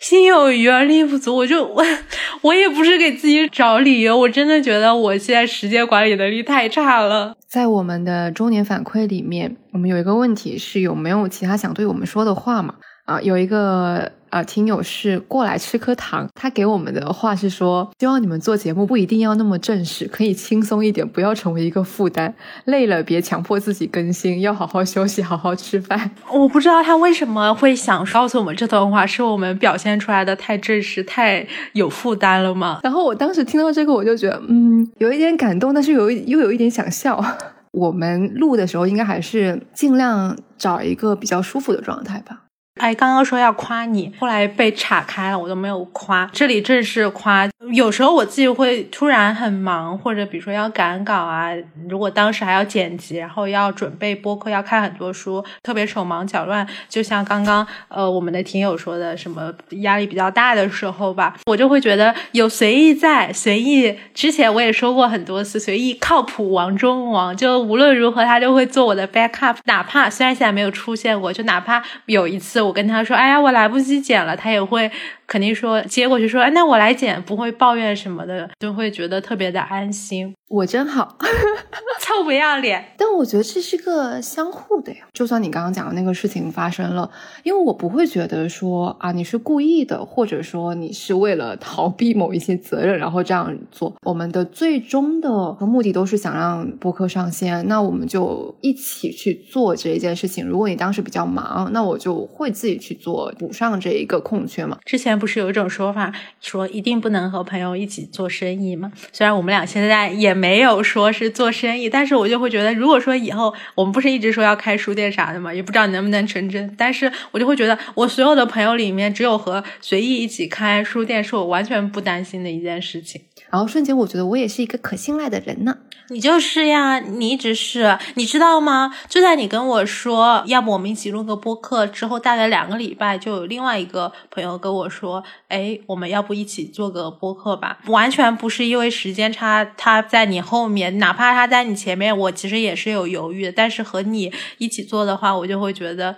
心有余而力不足，我就我 我也不是给自己找理由，我真的觉得我现在时间管理能力太差了。
在我们的周年反馈里面，我们有一个问题是有没有其他想对我们说的话嘛？啊，有一个啊听友是过来吃颗糖，他给我们的话是说，希望你们做节目不一定要那么正式，可以轻松一点，不要成为一个负担。累了别强迫自己更新，要好好休息，好好吃饭。
我不知道他为什么会想告诉我们这段话，是我们表现出来的太正式、太有负担了吗？
然后我当时听到这个，我就觉得，嗯，有一点感动，但是有又有一点想笑。我们录的时候，应该还是尽量找一个比较舒服的状态吧。
哎，刚刚说要夸你，后来被岔开了，我都没有夸。这里正式夸，有时候我自己会突然很忙，或者比如说要赶稿啊，如果当时还要剪辑，然后要准备播客，要看很多书，特别手忙脚乱。就像刚刚呃我们的听友说的，什么压力比较大的时候吧，我就会觉得有随意在，随意之前我也说过很多次，随意靠谱王中王，就无论如何他就会做我的 backup，哪怕虽然现在没有出现过，就哪怕有一次我跟他说，哎呀我来不及剪了，他也会。肯定说接过去说，哎，那我来剪，不会抱怨什么的，就会觉得特别的安心。
我真好，
臭不要脸。
但我觉得这是个相互的呀。就算你刚刚讲的那个事情发生了，因为我不会觉得说啊你是故意的，或者说你是为了逃避某一些责任，然后这样做。我们的最终的目的都是想让播客上线，那我们就一起去做这一件事情。如果你当时比较忙，那我就会自己去做，补上这一个空缺嘛。
之前不是有一种说法，说一定不能和朋友一起做生意吗？虽然我们俩现在也。没有说是做生意，但是我就会觉得，如果说以后我们不是一直说要开书店啥的嘛，也不知道能不能成真。但是我就会觉得，我所有的朋友里面，只有和随意一起开书店是我完全不担心的一件事情。
然后瞬间，我觉得我也是一个可信赖的人呢。
你就是呀，你一直是，你知道吗？就在你跟我说要不我们一起录个播客之后，大概两个礼拜，就有另外一个朋友跟我说，哎，我们要不一起做个播客吧？完全不是因为时间差，他在你后面，哪怕他在你前面，我其实也是有犹豫的。但是和你一起做的话，我就会觉得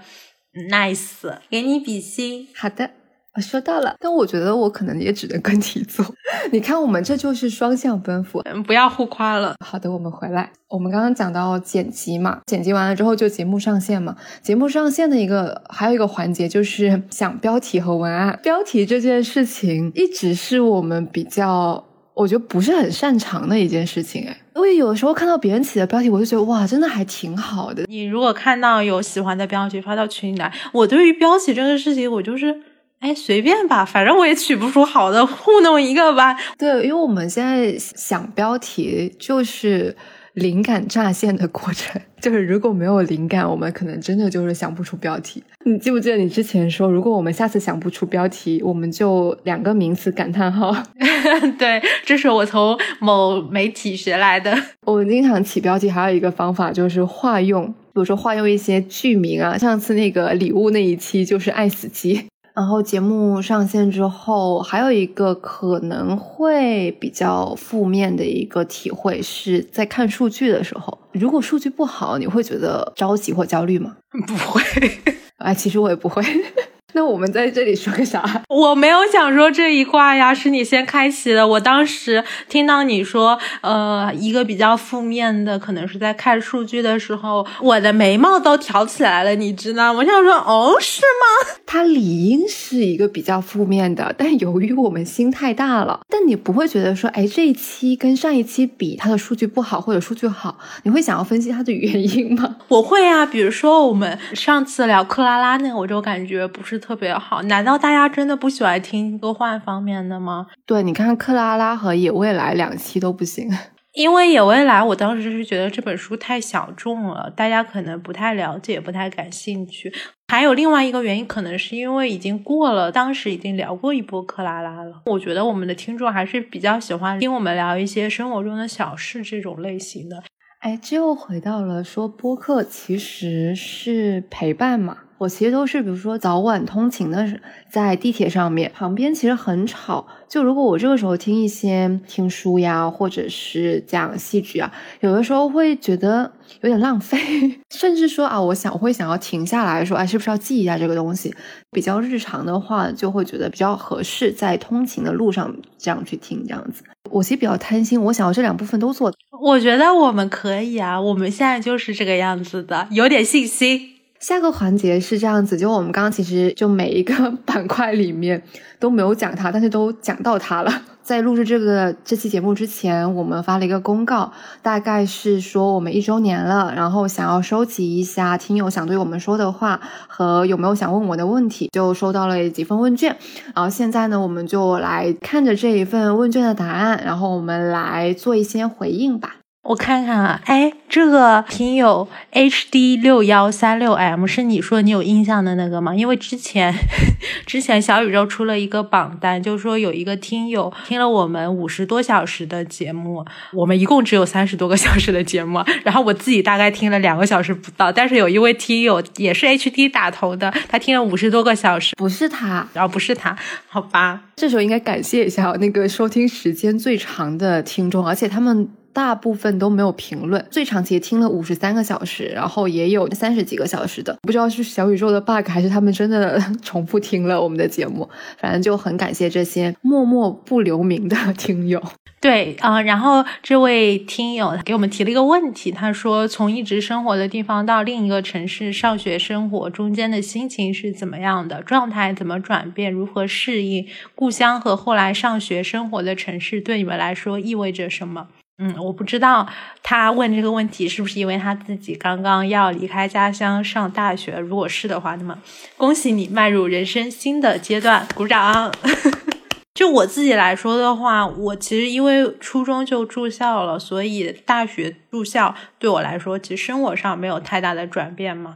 nice，给你比心。
好的。我收到了，但我觉得我可能也只能跟你做。你看，我们这就是双向奔赴，嗯
不要互夸了。
好的，我们回来。我们刚刚讲到剪辑嘛，剪辑完了之后就节目上线嘛。节目上线的一个还有一个环节就是想标题和文案。标题这件事情一直是我们比较，我觉得不是很擅长的一件事情。哎，因为有的时候看到别人起的标题，我就觉得哇，真的还挺好的。
你如果看到有喜欢的标题发到群里来，我对于标题这个事情，我就是。哎，随便吧，反正我也取不出好的，糊弄一个吧。
对，因为我们现在想标题就是灵感乍现的过程，就是如果没有灵感，我们可能真的就是想不出标题。你记不记得你之前说，如果我们下次想不出标题，我们就两个名词感叹号。
对，这是我从某媒体学来的。
我们经常起标题，还有一个方法就是化用，比如说化用一些剧名啊。上次那个礼物那一期就是爱死机。然后节目上线之后，还有一个可能会比较负面的一个体会，是在看数据的时候，如果数据不好，你会觉得着急或焦虑吗？
不会，
哎，其实我也不会。那我们在这里说个啥？
我没有想说这一卦呀，是你先开启的。我当时听到你说，呃，一个比较负面的，可能是在看数据的时候，我的眉毛都挑起来了，你知道？我想说，哦，是吗？
它理应是一个比较负面的，但由于我们心太大了，但你不会觉得说，哎，这一期跟上一期比，它的数据不好或者数据好，你会想要分析它的原因吗？
我会啊，比如说我们上次聊克拉拉那个，我就感觉不是。特别好，难道大家真的不喜欢听科幻方面的吗？
对，你看克拉拉和野未来两期都不行，
因为野未来我当时是觉得这本书太小众了，大家可能不太了解，不太感兴趣。还有另外一个原因，可能是因为已经过了，当时已经聊过一波克拉拉了。我觉得我们的听众还是比较喜欢听我们聊一些生活中的小事这种类型的。
哎，这又回到了说播客其实是陪伴嘛。我其实都是，比如说早晚通勤的，在地铁上面，旁边其实很吵。就如果我这个时候听一些听书呀，或者是讲戏剧啊，有的时候会觉得有点浪费，甚至说啊，我想我会想要停下来说，哎，是不是要记一下这个东西？比较日常的话，就会觉得比较合适，在通勤的路上这样去听，这样子。我其实比较贪心，我想要这两部分都做。
我觉得我们可以啊，我们现在就是这个样子的，有点信心。
下个环节是这样子，就我们刚刚其实就每一个 板块里面都没有讲它，但是都讲到它了。在录制这个这期节目之前，我们发了一个公告，大概是说我们一周年了，然后想要收集一下听友想对我们说的话和有没有想问我的问题，就收到了几份问卷。然后现在呢，我们就来看着这一份问卷的答案，然后我们来做一些回应吧。
我看看啊，哎，这个听友 HD 六幺三六 M 是你说你有印象的那个吗？因为之前 之前小宇宙出了一个榜单，就是说有一个听友听了我们五十多小时的节目，我们一共只有三十多个小时的节目，然后我自己大概听了两个小时不到，但是有一位听友也是 HD 打头的，他听了五十多个小时，
不是他，
然后不是他，好吧，
这时候应该感谢一下那个收听时间最长的听众，而且他们。大部分都没有评论，最长其实听了五十三个小时，然后也有三十几个小时的，不知道是小宇宙的 bug 还是他们真的 重复听了我们的节目，反正就很感谢这些默默不留名的听友。
对啊，然后这位听友给我们提了一个问题，他说从一直生活的地方到另一个城市上学生活，中间的心情是怎么样的，状态怎么转变，如何适应？故乡和后来上学生活的城市，对你们来说意味着什么？嗯，我不知道他问这个问题是不是因为他自己刚刚要离开家乡上大学。如果是的话，那么恭喜你迈入人生新的阶段，鼓掌。就我自己来说的话，我其实因为初中就住校了，所以大学住校对我来说，其实生活上没有太大的转变嘛。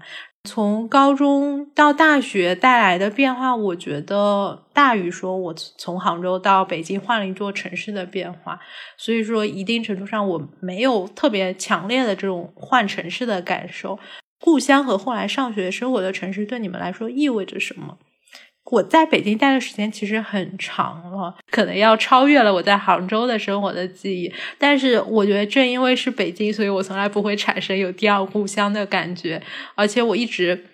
从高中到大学带来的变化，我觉得大于说我从杭州到北京换了一座城市的变化。所以说，一定程度上我没有特别强烈的这种换城市的感受。故乡和后来上学生活的城市对你们来说意味着什么？我在北京待的时间其实很长了，可能要超越了我在杭州的生活的记忆。但是我觉得正因为是北京，所以我从来不会产生有第二故乡的感觉，而且我一直。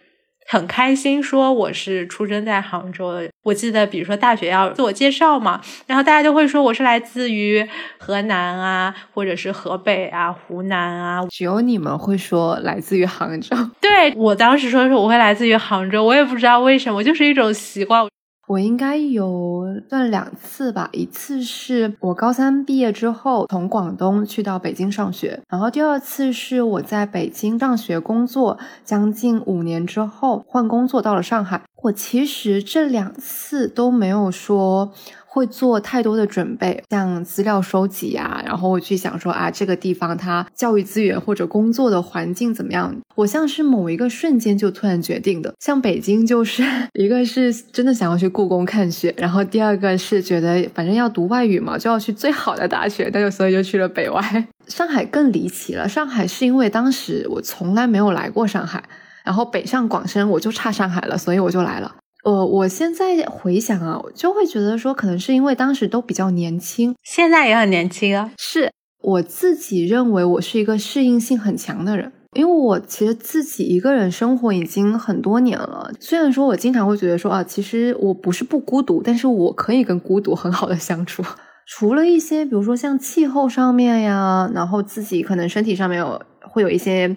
很开心说我是出生在杭州的。我记得，比如说大学要自我介绍嘛，然后大家就会说我是来自于河南啊，或者是河北啊、湖南啊。
只有你们会说来自于杭州。
对我当时说是我会来自于杭州，我也不知道为什么，就是一种习惯。
我应该有算两次吧，一次是我高三毕业之后从广东去到北京上学，然后第二次是我在北京上学工作将近五年之后换工作到了上海。我其实这两次都没有说。会做太多的准备，像资料收集啊，然后我去想说啊，这个地方它教育资源或者工作的环境怎么样？我像是某一个瞬间就突然决定的。像北京就是 一个是真的想要去故宫看雪，然后第二个是觉得反正要读外语嘛，就要去最好的大学，那就所以就去了北外。上海更离奇了，上海是因为当时我从来没有来过上海，然后北上广深我就差上海了，所以我就来了。呃，我现在回想啊，就会觉得说，可能是因为当时都比较年轻，
现在也很年轻啊。
是我自己认为我是一个适应性很强的人，因为我其实自己一个人生活已经很多年了。虽然说我经常会觉得说啊，其实我不是不孤独，但是我可以跟孤独很好的相处。除了一些，比如说像气候上面呀，然后自己可能身体上面有会有一些。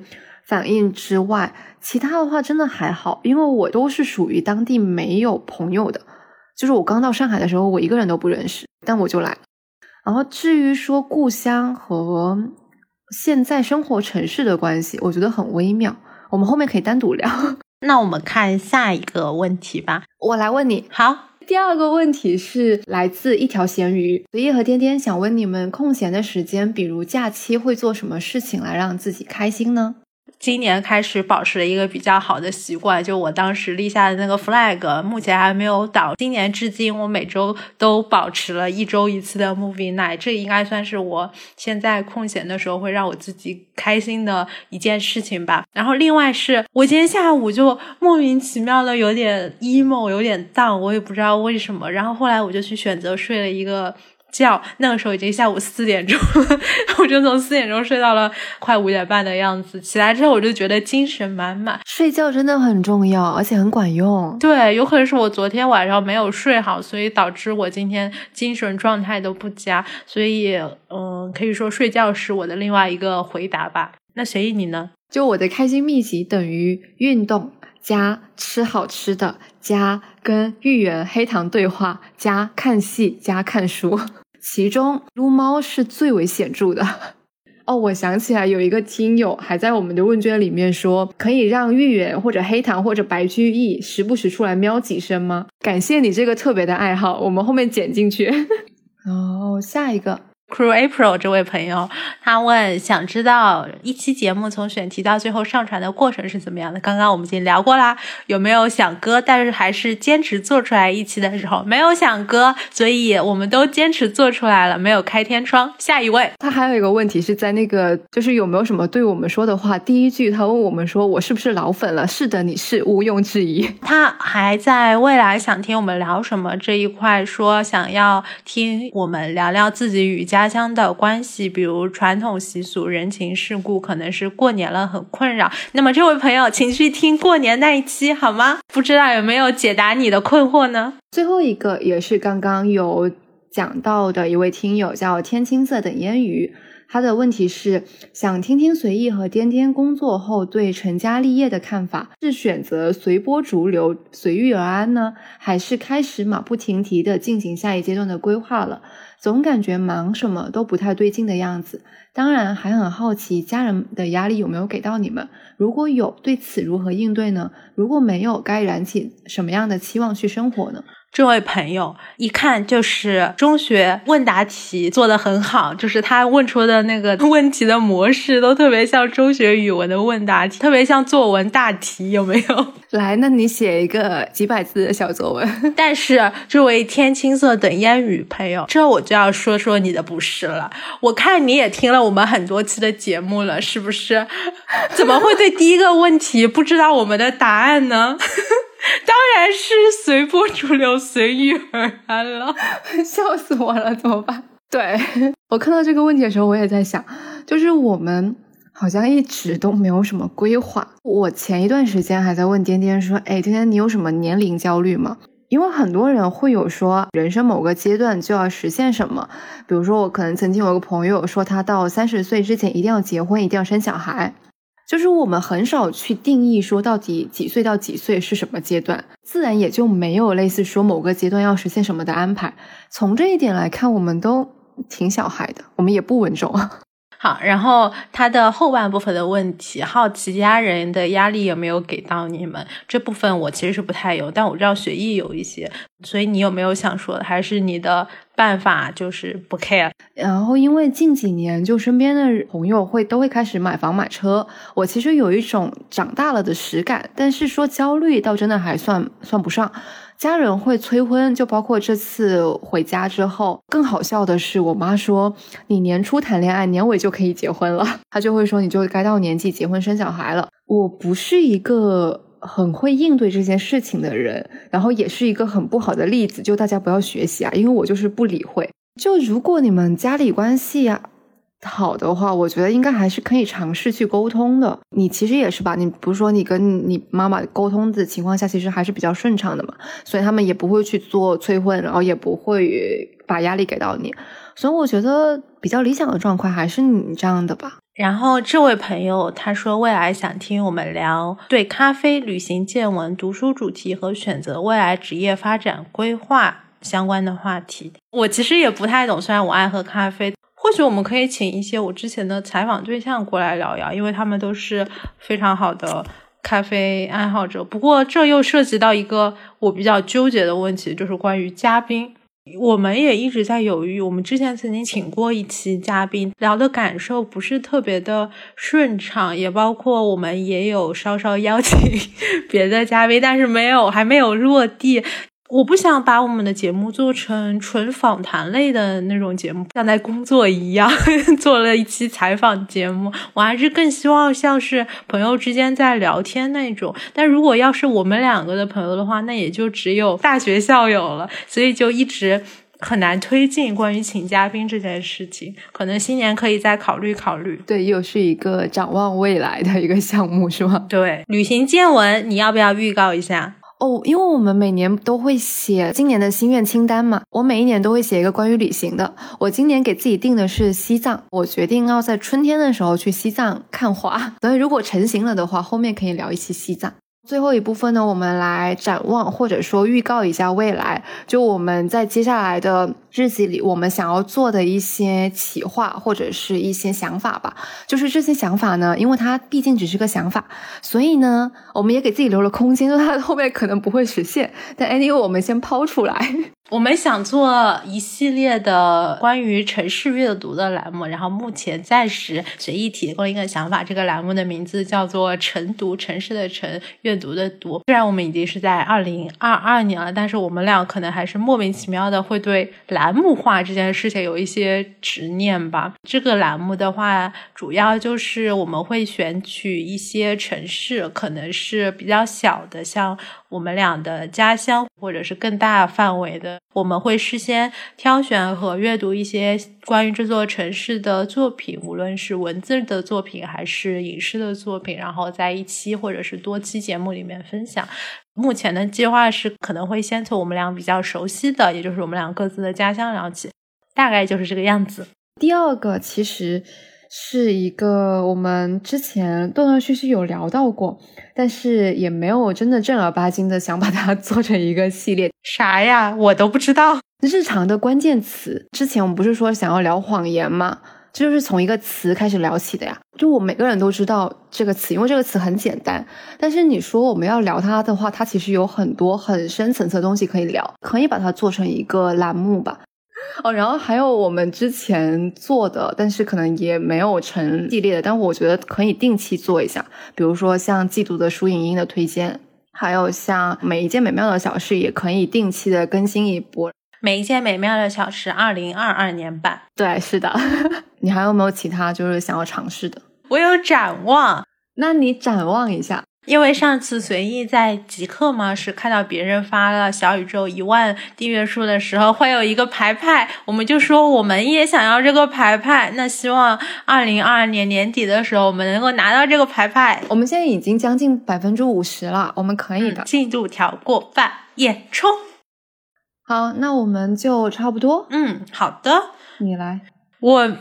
反应之外，其他的话真的还好，因为我都是属于当地没有朋友的，就是我刚到上海的时候，我一个人都不认识，但我就来。然后至于说故乡和现在生活城市的关系，我觉得很微妙，我们后面可以单独聊。
那我们看下一个问题吧，
我来问你。
好，
第二个问题是来自一条咸鱼，随意和天天想问你们，空闲的时间，比如假期，会做什么事情来让自己开心呢？
今年开始保持了一个比较好的习惯，就我当时立下的那个 flag，目前还没有倒。今年至今，我每周都保持了一周一次的 movie night，这应该算是我现在空闲的时候会让我自己开心的一件事情吧。然后另外是我今天下午就莫名其妙的有点 emo，有点 down，我也不知道为什么。然后后来我就去选择睡了一个。觉，那个时候已经下午四点钟了，我就从四点钟睡到了快五点半的样子。起来之后，我就觉得精神满满。
睡觉真的很重要，而且很管用。
对，有可能是我昨天晚上没有睡好，所以导致我今天精神状态都不佳。所以，嗯，可以说睡觉是我的另外一个回答吧。那随意你呢？
就我的开心秘籍等于运动加吃好吃的加跟芋圆黑糖对话加看戏加看书。其中撸猫是最为显著的哦，我想起来有一个听友还在我们的问卷里面说，可以让芋圆或者黑糖或者白居易时不时出来喵几声吗？感谢你这个特别的爱好，我们后面剪进去。哦，下一个
Crew April 这位朋友，他问想知道一期节目从选题到最后上传的过程是怎么样的？刚刚我们已经聊过啦，有没有想割，但是还是坚持做出来一期的时候没有想割，所以我们都坚持做出来了，没有开天窗。下一位，
他还有一个问题是在那个，就是有没有什么对我们说的话？第一句他问我们说我是不是老粉了？是的，你是毋庸置疑。
他还在未来想听我们聊什么这一块说想要听我们聊聊自己与家。家乡的关系，比如传统习俗、人情世故，可能是过年了很困扰。那么这位朋友，请去听过年那一期好吗？不知道有没有解答你的困惑呢？
最后一个也是刚刚有讲到的一位听友，叫天青色等烟雨。他的问题是想听听随意和颠颠工作后对成家立业的看法，是选择随波逐流、随遇而安呢，还是开始马不停蹄的进行下一阶段的规划了？总感觉忙什么都不太对劲的样子。当然，还很好奇家人的压力有没有给到你们？如果有，对此如何应对呢？如果没有，该燃起什么样的期望去生活呢？
这位朋友一看就是中学问答题做的很好，就是他问出的那个 问题的模式都特别像中学语文的问答题，特别像作文大题，有没有？
来，那你写一个几百字的小作文。
但是这位天青色等烟雨朋友，这我就要说说你的不是了。我看你也听了我们很多期的节目了，是不是？怎么会对第一个问题不知道我们的答案呢？当然是随波逐流、随遇而安了，
笑死我了，怎么办？对 我看到这个问题的时候，我也在想，就是我们好像一直都没有什么规划。我前一段时间还在问颠颠说：“哎，颠颠，你有什么年龄焦虑吗？”因为很多人会有说，人生某个阶段就要实现什么，比如说我可能曾经有个朋友说，他到三十岁之前一定要结婚，一定要生小孩。就是我们很少去定义说到底几岁到几岁是什么阶段，自然也就没有类似说某个阶段要实现什么的安排。从这一点来看，我们都挺小孩的，我们也不稳重。
好，然后他的后半部分的问题，好奇家人的压力有没有给到你们？这部分我其实是不太有，但我知道学艺有一些，所以你有没有想说的？还是你的办法就是不 care？
然后因为近几年就身边的朋友会都会开始买房买车，我其实有一种长大了的实感，但是说焦虑倒真的还算算不上。家人会催婚，就包括这次回家之后。更好笑的是，我妈说：“你年初谈恋爱，年尾就可以结婚了。”她就会说：“你就该到年纪结婚生小孩了。”我不是一个很会应对这件事情的人，然后也是一个很不好的例子，就大家不要学习啊，因为我就是不理会。就如果你们家里关系啊。好的话，我觉得应该还是可以尝试去沟通的。你其实也是吧？你不是说你跟你妈妈沟通的情况下，其实还是比较顺畅的嘛？所以他们也不会去做催婚，然后也不会把压力给到你。所以我觉得比较理想的状况还是你这样的吧。
然后这位朋友他说，未来想听我们聊对咖啡、旅行见闻、读书主题和选择未来职业发展规划相关的话题。我其实也不太懂，虽然我爱喝咖啡。或许我们可以请一些我之前的采访对象过来聊聊，因为他们都是非常好的咖啡爱好者。不过这又涉及到一个我比较纠结的问题，就是关于嘉宾。我们也一直在犹豫。我们之前曾经请过一期嘉宾，聊的感受不是特别的顺畅，也包括我们也有稍稍邀请 别的嘉宾，但是没有还没有落地。我不想把我们的节目做成纯访谈类的那种节目，像在工作一样 做了一期采访节目。我还是更希望像是朋友之间在聊天那种。但如果要是我们两个的朋友的话，那也就只有大学校友了。所以就一直很难推进关于请嘉宾这件事情。可能新年可以再考虑考虑。
对，又是一个展望未来的一个项目，是吗？
对，旅行见闻，你要不要预告一下？
哦，因为我们每年都会写今年的心愿清单嘛，我每一年都会写一个关于旅行的。我今年给自己定的是西藏，我决定要在春天的时候去西藏看花，所以如果成型了的话，后面可以聊一期西藏。最后一部分呢，我们来展望或者说预告一下未来，就我们在接下来的日子里，我们想要做的一些企划或者是一些想法吧。就是这些想法呢，因为它毕竟只是个想法，所以呢，我们也给自己留了空间，就它后面可能不会实现。但 anyway，我们先抛出来。
我们想做一系列的关于城市阅读的栏目，然后目前暂时随意提供一个想法，这个栏目的名字叫做“晨读”，城市的城，阅读的读。虽然我们已经是在二零二二年了，但是我们俩可能还是莫名其妙的会对栏目化这件事情有一些执念吧。这个栏目的话，主要就是我们会选取一些城市，可能是比较小的，像。我们俩的家乡，或者是更大范围的，我们会事先挑选和阅读一些关于这座城市的作品，无论是文字的作品还是影视的作品，然后在一期或者是多期节目里面分享。目前的计划是可能会先从我们俩比较熟悉的，也就是我们俩各自的家乡聊起，大概就是这个样子。
第二个其实。是一个我们之前断断续续有聊到过，但是也没有真的正儿八经的想把它 做成一个系列。
啥呀？我都不知道。
日常的关键词，之前我们不是说想要聊谎言吗？这就是从一个词开始聊起的呀。就我每个人都知道这个词，因为这个词很简单。但是你说我们要聊它的话，它其实有很多很深层次的东西可以聊，可以把它做成一个栏目吧。哦，然后还有我们之前做的，但是可能也没有成系列的，但我觉得可以定期做一下。比如说像季度的书影音的推荐，还有像每一件美妙的小事，也可以定期的更新一波。
每一件美妙的小事，二零二二年版。
对，是的。你还有没有其他就是想要尝试的？
我有展望，
那你展望一下。
因为上次随意在极客嘛，是看到别人发了小宇宙一万订阅数的时候，会有一个牌牌，我们就说我们也想要这个牌牌。那希望二零二二年年底的时候，我们能够拿到这个牌牌。
我们现在已经将近百分之五十了，我们可以的，
进度条过半，也冲！
好，那我们就差不多。
嗯，好的，
你来，
我。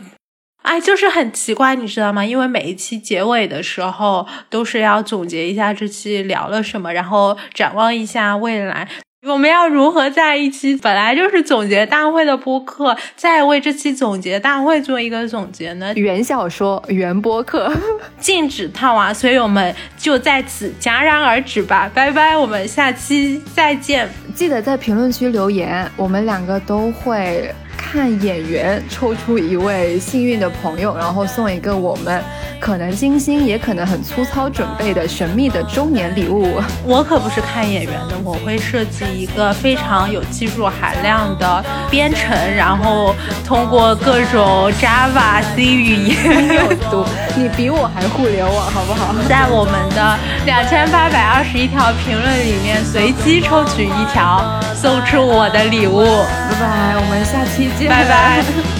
哎，就是很奇怪，你知道吗？因为每一期结尾的时候都是要总结一下这期聊了什么，然后展望一下未来。我们要如何在一期本来就是总结大会的播客，再为这期总结大会做一个总结呢？
原小说，原播客，
禁止套娃，所以我们就在此戛然而止吧。拜拜，我们下期再见。
记得在评论区留言，我们两个都会。看演员抽出一位幸运的朋友，然后送一个我们可能精心也可能很粗糙准备的神秘的周年礼物。
我可不是看演员的，我会设计一个非常有技术含量的编程，然后通过各种 Java、C 语言
有毒。你比我还互联网，好不好？
在我们的两千八百二十一条评论里面随机抽取一条，送出我的礼物。
拜拜，我们下期见。
拜拜。